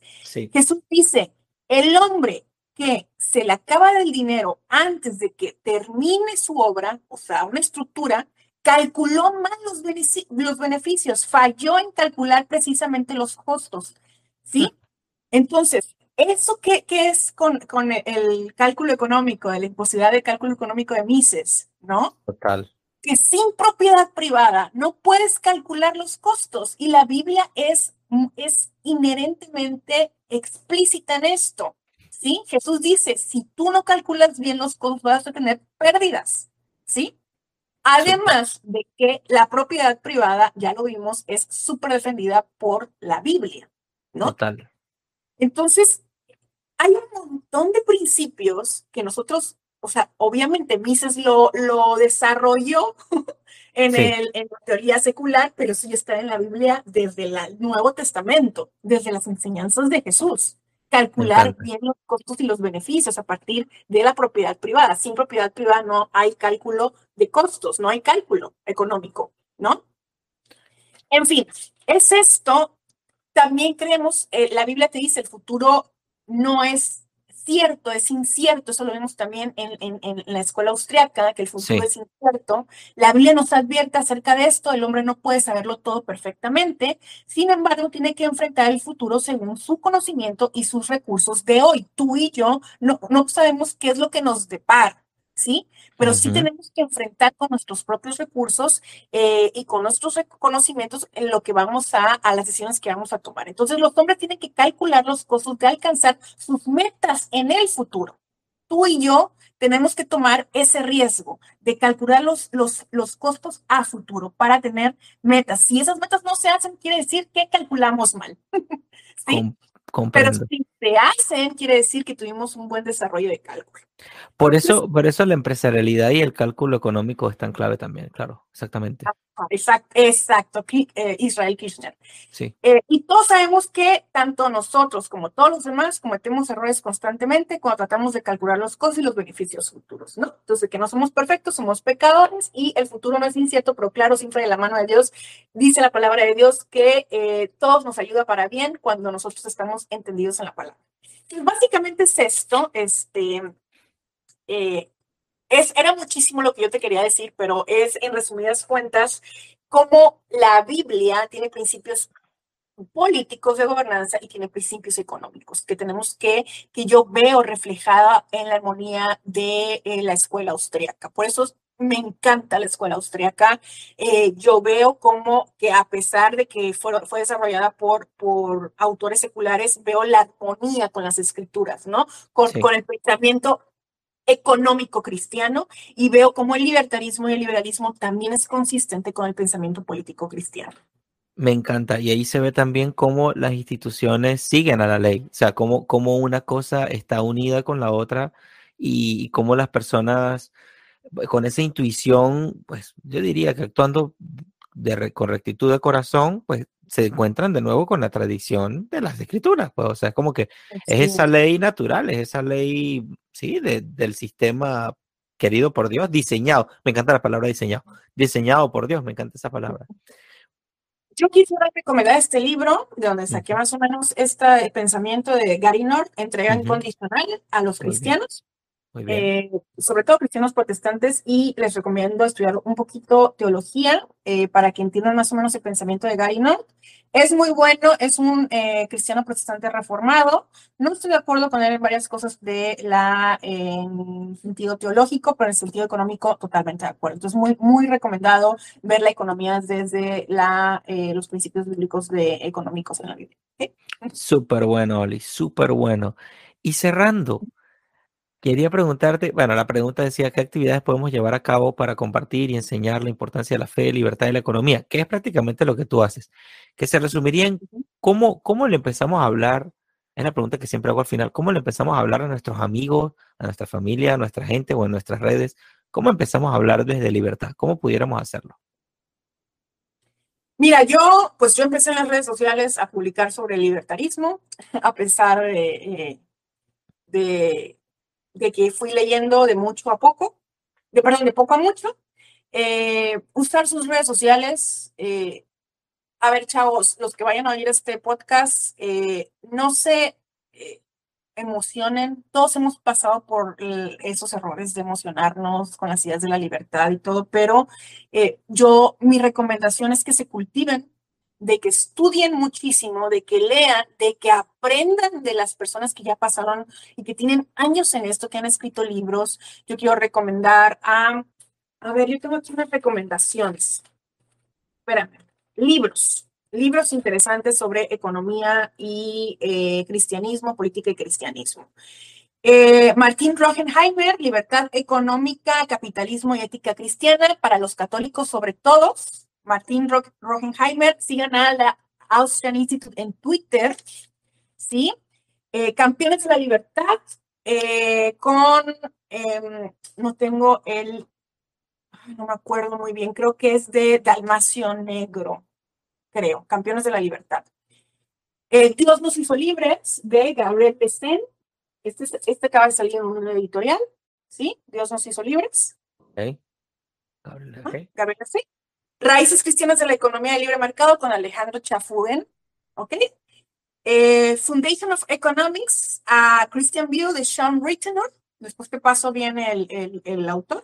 Jesús dice, el hombre que se le acaba el dinero antes de que termine su obra, o sea, una estructura, calculó mal los, los beneficios, falló en calcular precisamente los costos. ¿Sí? Entonces, ¿eso qué, qué es con, con, el cálculo económico, de la imposibilidad de cálculo económico de Mises, ¿no? Total que sin propiedad privada no puedes calcular los costos y la Biblia es, es inherentemente explícita en esto. ¿Sí? Jesús dice, si tú no calculas bien los costos vas a tener pérdidas. ¿Sí? Además de que la propiedad privada, ya lo vimos, es súper defendida por la Biblia. ¿no? Total. Entonces, hay un montón de principios que nosotros o sea, obviamente Mises lo, lo desarrolló [LAUGHS] en, el, en la teoría secular, pero ya está en la Biblia desde el Nuevo Testamento, desde las enseñanzas de Jesús. Calcular bien los costos y los beneficios a partir de la propiedad privada. Sin propiedad privada no hay cálculo de costos, no hay cálculo económico, ¿no? En fin, es esto. También creemos, eh, la Biblia te dice, el futuro no es cierto, es incierto, eso lo vemos también en, en, la escuela austriaca, que el futuro es incierto. La Biblia nos advierte acerca de esto, el hombre no puede saberlo todo perfectamente, sin embargo, tiene que enfrentar el futuro según su conocimiento y sus recursos de hoy. Tú y yo no, no sabemos qué es lo que nos depara. ¿Sí? Pero sí tenemos que enfrentar con nuestros propios recursos eh, y con nuestros conocimientos en lo que vamos a, a las decisiones que vamos a tomar. Entonces, los hombres tienen que calcular los costos de alcanzar sus metas en el futuro. Tú y yo tenemos que tomar ese riesgo de calcular los, los, los costos a futuro para tener metas. Si esas metas no se hacen, quiere decir que calculamos mal. [LAUGHS] ¿Sí? Pero sí, se hacen, quiere decir que tuvimos un buen desarrollo de cálculo. Por eso, por eso la empresarialidad y el cálculo económico están clave también, claro, exactamente. Exacto, exacto, eh, Israel Kirchner. Sí. Eh, y todos sabemos que tanto nosotros como todos los demás cometemos errores constantemente cuando tratamos de calcular los costos y los beneficios futuros, ¿no? Entonces, que no somos perfectos, somos pecadores y el futuro no es incierto, pero claro, siempre de la mano de Dios, dice la palabra de Dios que eh, todos nos ayuda para bien cuando nosotros estamos entendidos en la palabra. Básicamente es esto, este, es, era muchísimo lo que yo te quería decir, pero es en resumidas cuentas cómo la Biblia tiene principios políticos de gobernanza y tiene principios económicos que tenemos que, que yo veo reflejada en la armonía de eh, la escuela austríaca. Por eso me encanta la escuela austríaca. Eh, yo veo como que a pesar de que fue, fue desarrollada por, por autores seculares, veo la armonía con las escrituras, ¿no? Con, con el pensamiento económico cristiano y veo cómo el libertarismo y el liberalismo también es consistente con el pensamiento político cristiano. Me encanta. Y ahí se ve también cómo las instituciones siguen a la ley. O sea, cómo, cómo una cosa está unida con la otra y cómo las personas con esa intuición, pues yo diría que actuando de, con rectitud de corazón, pues se encuentran de nuevo con la tradición de las escrituras, pues, o sea, es como que es esa ley natural, es esa ley, sí, del sistema querido por Dios, diseñado, me encanta la palabra diseñado, diseñado por Dios, me encanta esa palabra. Yo quisiera recomendar este libro, de donde saqué más o menos este pensamiento de Gary North, entrega incondicional a los cristianos. Eh, sobre todo cristianos protestantes, y les recomiendo estudiar un poquito teología eh, para que entiendan más o menos el pensamiento de Gary. Es muy bueno, es un eh, cristiano protestante reformado. No estoy de acuerdo con él en varias cosas de la en sentido teológico, pero en sentido económico totalmente de acuerdo. Entonces, muy, muy recomendado ver la economía desde la, los principios bíblicos de, económicos en la Biblia. Súper bueno, Oli, súper bueno. Y cerrando, Quería preguntarte, bueno, la pregunta decía, ¿qué actividades podemos llevar a cabo para compartir y enseñar la importancia de la fe, libertad y la economía? Que es prácticamente lo que tú haces. Que se resumiría en cómo, cómo le empezamos a hablar, es la pregunta que siempre hago al final, ¿cómo le empezamos a hablar a nuestros amigos, a nuestra familia, a nuestra gente o en nuestras redes? ¿Cómo empezamos a hablar desde libertad? ¿Cómo pudiéramos hacerlo? Mira, yo, pues yo empecé en las redes sociales a publicar sobre el libertarismo, [LAUGHS] a pesar de eh, de que fui leyendo de mucho a poco, de perdón, de poco a mucho. Eh, usar sus redes sociales. Eh, a ver, chavos, los que vayan a oír este podcast, eh, no se emocionen. Todos hemos pasado por esos errores de emocionarnos con las ideas de la libertad y todo, pero yo, mi recomendación es que se cultiven de que estudien muchísimo, de que lean, de que aprendan de las personas que ya pasaron y que tienen años en esto, que han escrito libros. Yo quiero recomendar a, a ver, yo tengo aquí unas recomendaciones. Espérame, libros, libros interesantes sobre economía y eh, cristianismo, política y cristianismo. Eh, Martín Rogenheimer, Libertad Económica, Capitalismo y Ética Cristiana, para los católicos sobre todo. Martín Rogenheimer, sigan a la Austrian Institute en Twitter, ¿sí? Eh, Campeones de la Libertad, eh, con, em, no tengo el, no me acuerdo muy bien, creo que es de Dalmacio Negro, creo, Campeones de la Libertad. Dios nos hizo libres, de Gabriel Pesén, este, este acaba de salir en una editorial, ¿sí? Dios nos hizo libres. Okay. Gabriel, okay. Gabriel. Raíces Cristianas de la Economía de Libre Mercado con Alejandro Chafuden, ¿ok? Eh, Foundation of Economics, a Christian View de Sean Rittenor. Después te paso bien el, el, autor.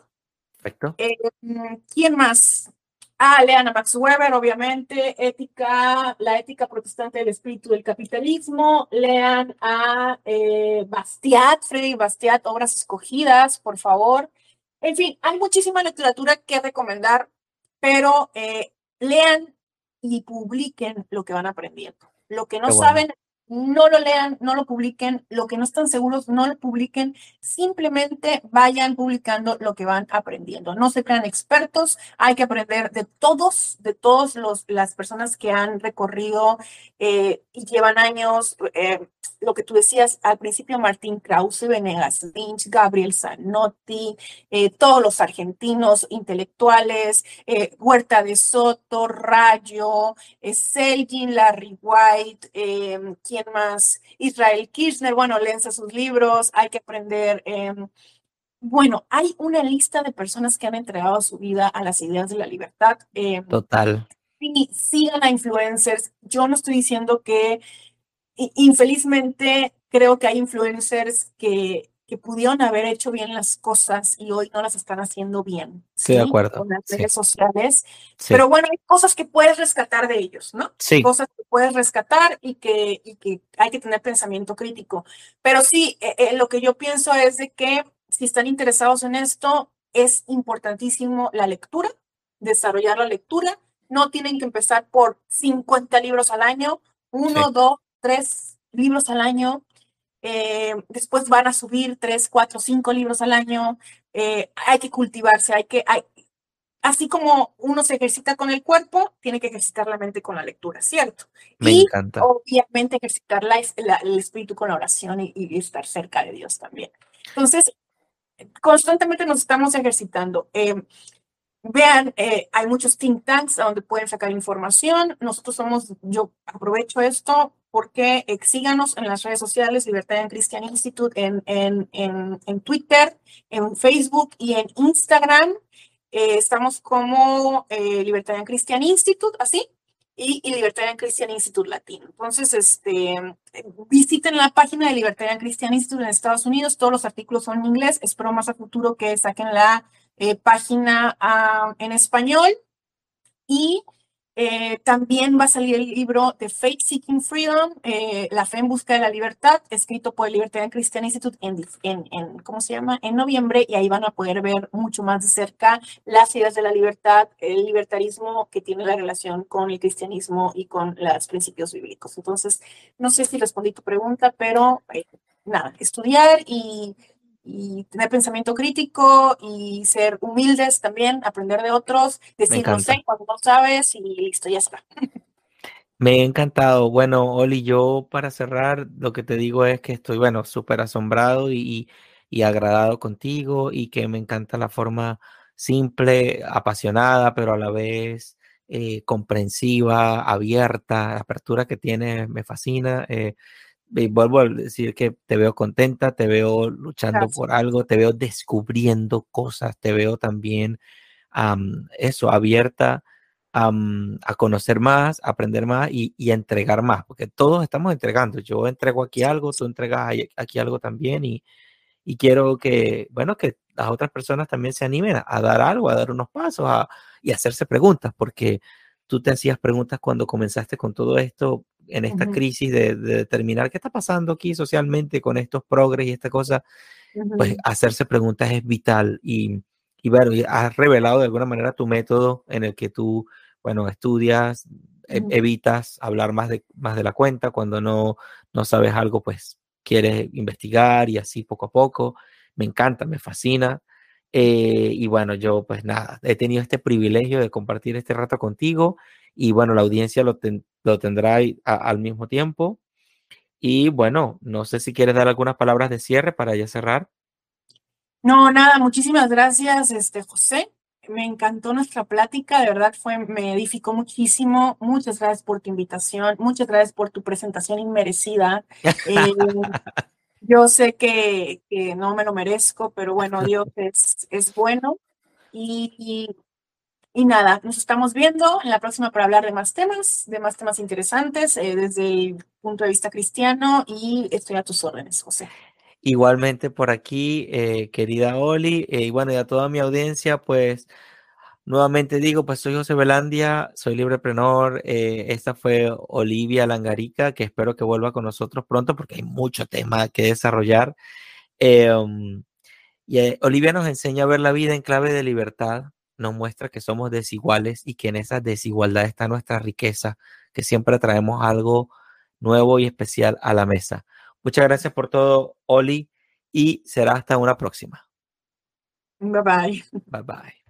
Perfecto. Eh, ¿Quién más? Ah, lean a Max Weber, obviamente, ética, la ética protestante del espíritu del capitalismo. Lean a eh, Bastiat, Freddy Bastiat, obras escogidas, por favor. En fin, hay muchísima literatura que recomendar pero eh, lean y publiquen lo que van aprendiendo. Lo que no saben, no lo lean, no lo publiquen, lo que no están seguros, no lo publiquen, simplemente vayan publicando lo que van aprendiendo. No se crean expertos, hay que aprender de todos, de todas las personas que han recorrido eh, y llevan años, eh, lo que tú decías al principio, Martín Krause, Venegas Lynch, Gabriel Zanotti, eh, todos los argentinos intelectuales, Huerta de Soto, Rayo, Selgin, Larry White, ¿quién más? Israel Kirchner, bueno, léense sus libros, hay que aprender. Em, bueno, hay una lista de personas que han entregado su vida a las ideas de la libertad. Em, Total. Y sigan a influencers. Yo no estoy diciendo que, infelizmente, creo que hay influencers que que pudieron haber hecho bien las cosas y hoy no las están haciendo bien. Sí, de acuerdo. Con las redes sociales. Pero bueno, hay cosas que puedes rescatar de ellos, ¿no? Sí. Cosas que puedes rescatar y que, y que hay que tener pensamiento crítico. Pero sí, eh, eh, lo que yo pienso es de que si están interesados en esto, es importantísimo la lectura, desarrollar la lectura. No tienen que empezar por 50 libros al año, uno, dos, tres libros al año eh, después van a subir tres, cuatro, cinco libros al año, eh, hay que cultivarse, hay que, hay, así como uno se ejercita con el cuerpo, tiene que ejercitar la mente con la lectura, ¿cierto? Me y encanta. obviamente ejercitar la, el espíritu con la oración y, estar cerca de Dios también. Entonces, constantemente nos estamos ejercitando. Eh, Vean, eh, hay muchos think tanks donde pueden sacar información. Nosotros somos, yo aprovecho esto porque síganos en las redes sociales, Libertad Christian Institute, en, en, en, en, Twitter, en Facebook y en Instagram. Eh, estamos como eh, Libertad Christian Institute, así, y, y Libertarian Christian Institute Latino. Entonces, este, visiten la página de Libertarian Christian Institute en Estados Unidos. Todos los artículos son en inglés. Espero más a futuro que saquen la eh, página ah, en español. Y eh, también va a salir el libro de Faith Seeking Freedom, eh, La fe en busca de la libertad, escrito por el Libertarian Christian Institute en, en, ¿cómo se llama? En noviembre, y ahí van a poder ver mucho más de cerca las ideas de la libertad, el libertarismo que tiene la relación con el cristianismo y con los principios bíblicos. Entonces, no sé si respondí tu pregunta, pero nada, estudiar y y tener pensamiento crítico y ser humildes también, aprender de otros, decir no sé cuando no sabes y listo, ya está. [LAUGHS] Me ha encantado. Bueno, Oli, yo para cerrar, lo que te digo es que estoy, bueno, súper asombrado y, y, agradado contigo y que me encanta la forma simple, apasionada, pero a la vez eh, comprensiva, abierta, la apertura que tiene me fascina. Eh, y vuelvo a decir que te veo contenta, te veo luchando por algo, te veo descubriendo cosas, te veo también eso, abierta a conocer más, aprender más y, y, entregar más, porque todos estamos entregando. Yo entrego aquí algo, tú entregas aquí algo también y, y quiero que, bueno, que las otras personas también se animen a, dar algo, a dar unos pasos a, y hacerse preguntas, porque tú te hacías preguntas cuando comenzaste con todo esto, en esta crisis de, determinar qué está pasando aquí socialmente con estos progres y esta cosa, pues hacerse preguntas es vital. Y, y bueno, has revelado de alguna manera tu método en el que tú, bueno, estudias, e, evitas hablar más de, más de la cuenta, cuando no, no sabes algo, pues quieres investigar y así poco a poco. Me encanta, me fascina. Eh, y bueno, yo pues nada, he tenido este privilegio de compartir este rato contigo y bueno, la audiencia lo, lo tendrá al mismo tiempo. Y bueno, no sé si quieres dar algunas palabras de cierre para ya cerrar. No, nada, muchísimas gracias, este José. Me encantó nuestra plática, de verdad fue, me edificó muchísimo. Muchas gracias por tu invitación, muchas gracias por tu presentación inmerecida. Eh, [LAUGHS] yo sé que, que, no me lo merezco, pero bueno, Dios es, es bueno. Y, y nada, nos estamos viendo en la próxima para hablar de más temas, de más temas interesantes eh, desde el punto de vista cristiano y estoy a tus órdenes, José. Igualmente por aquí, eh, querida Oli, eh, y bueno, y a toda mi audiencia, pues nuevamente digo, pues soy José Belandia, soy libreprenor, esta fue Olivia Langarica, que espero que vuelva con nosotros pronto porque hay mucho tema que desarrollar. Um, y Olivia nos enseña a ver la vida en clave de libertad, nos muestra que somos desiguales y que en esa desigualdad está nuestra riqueza, que siempre traemos algo nuevo y especial a la mesa. Muchas gracias por todo, Oli, y será hasta una próxima. Bye bye. Bye bye.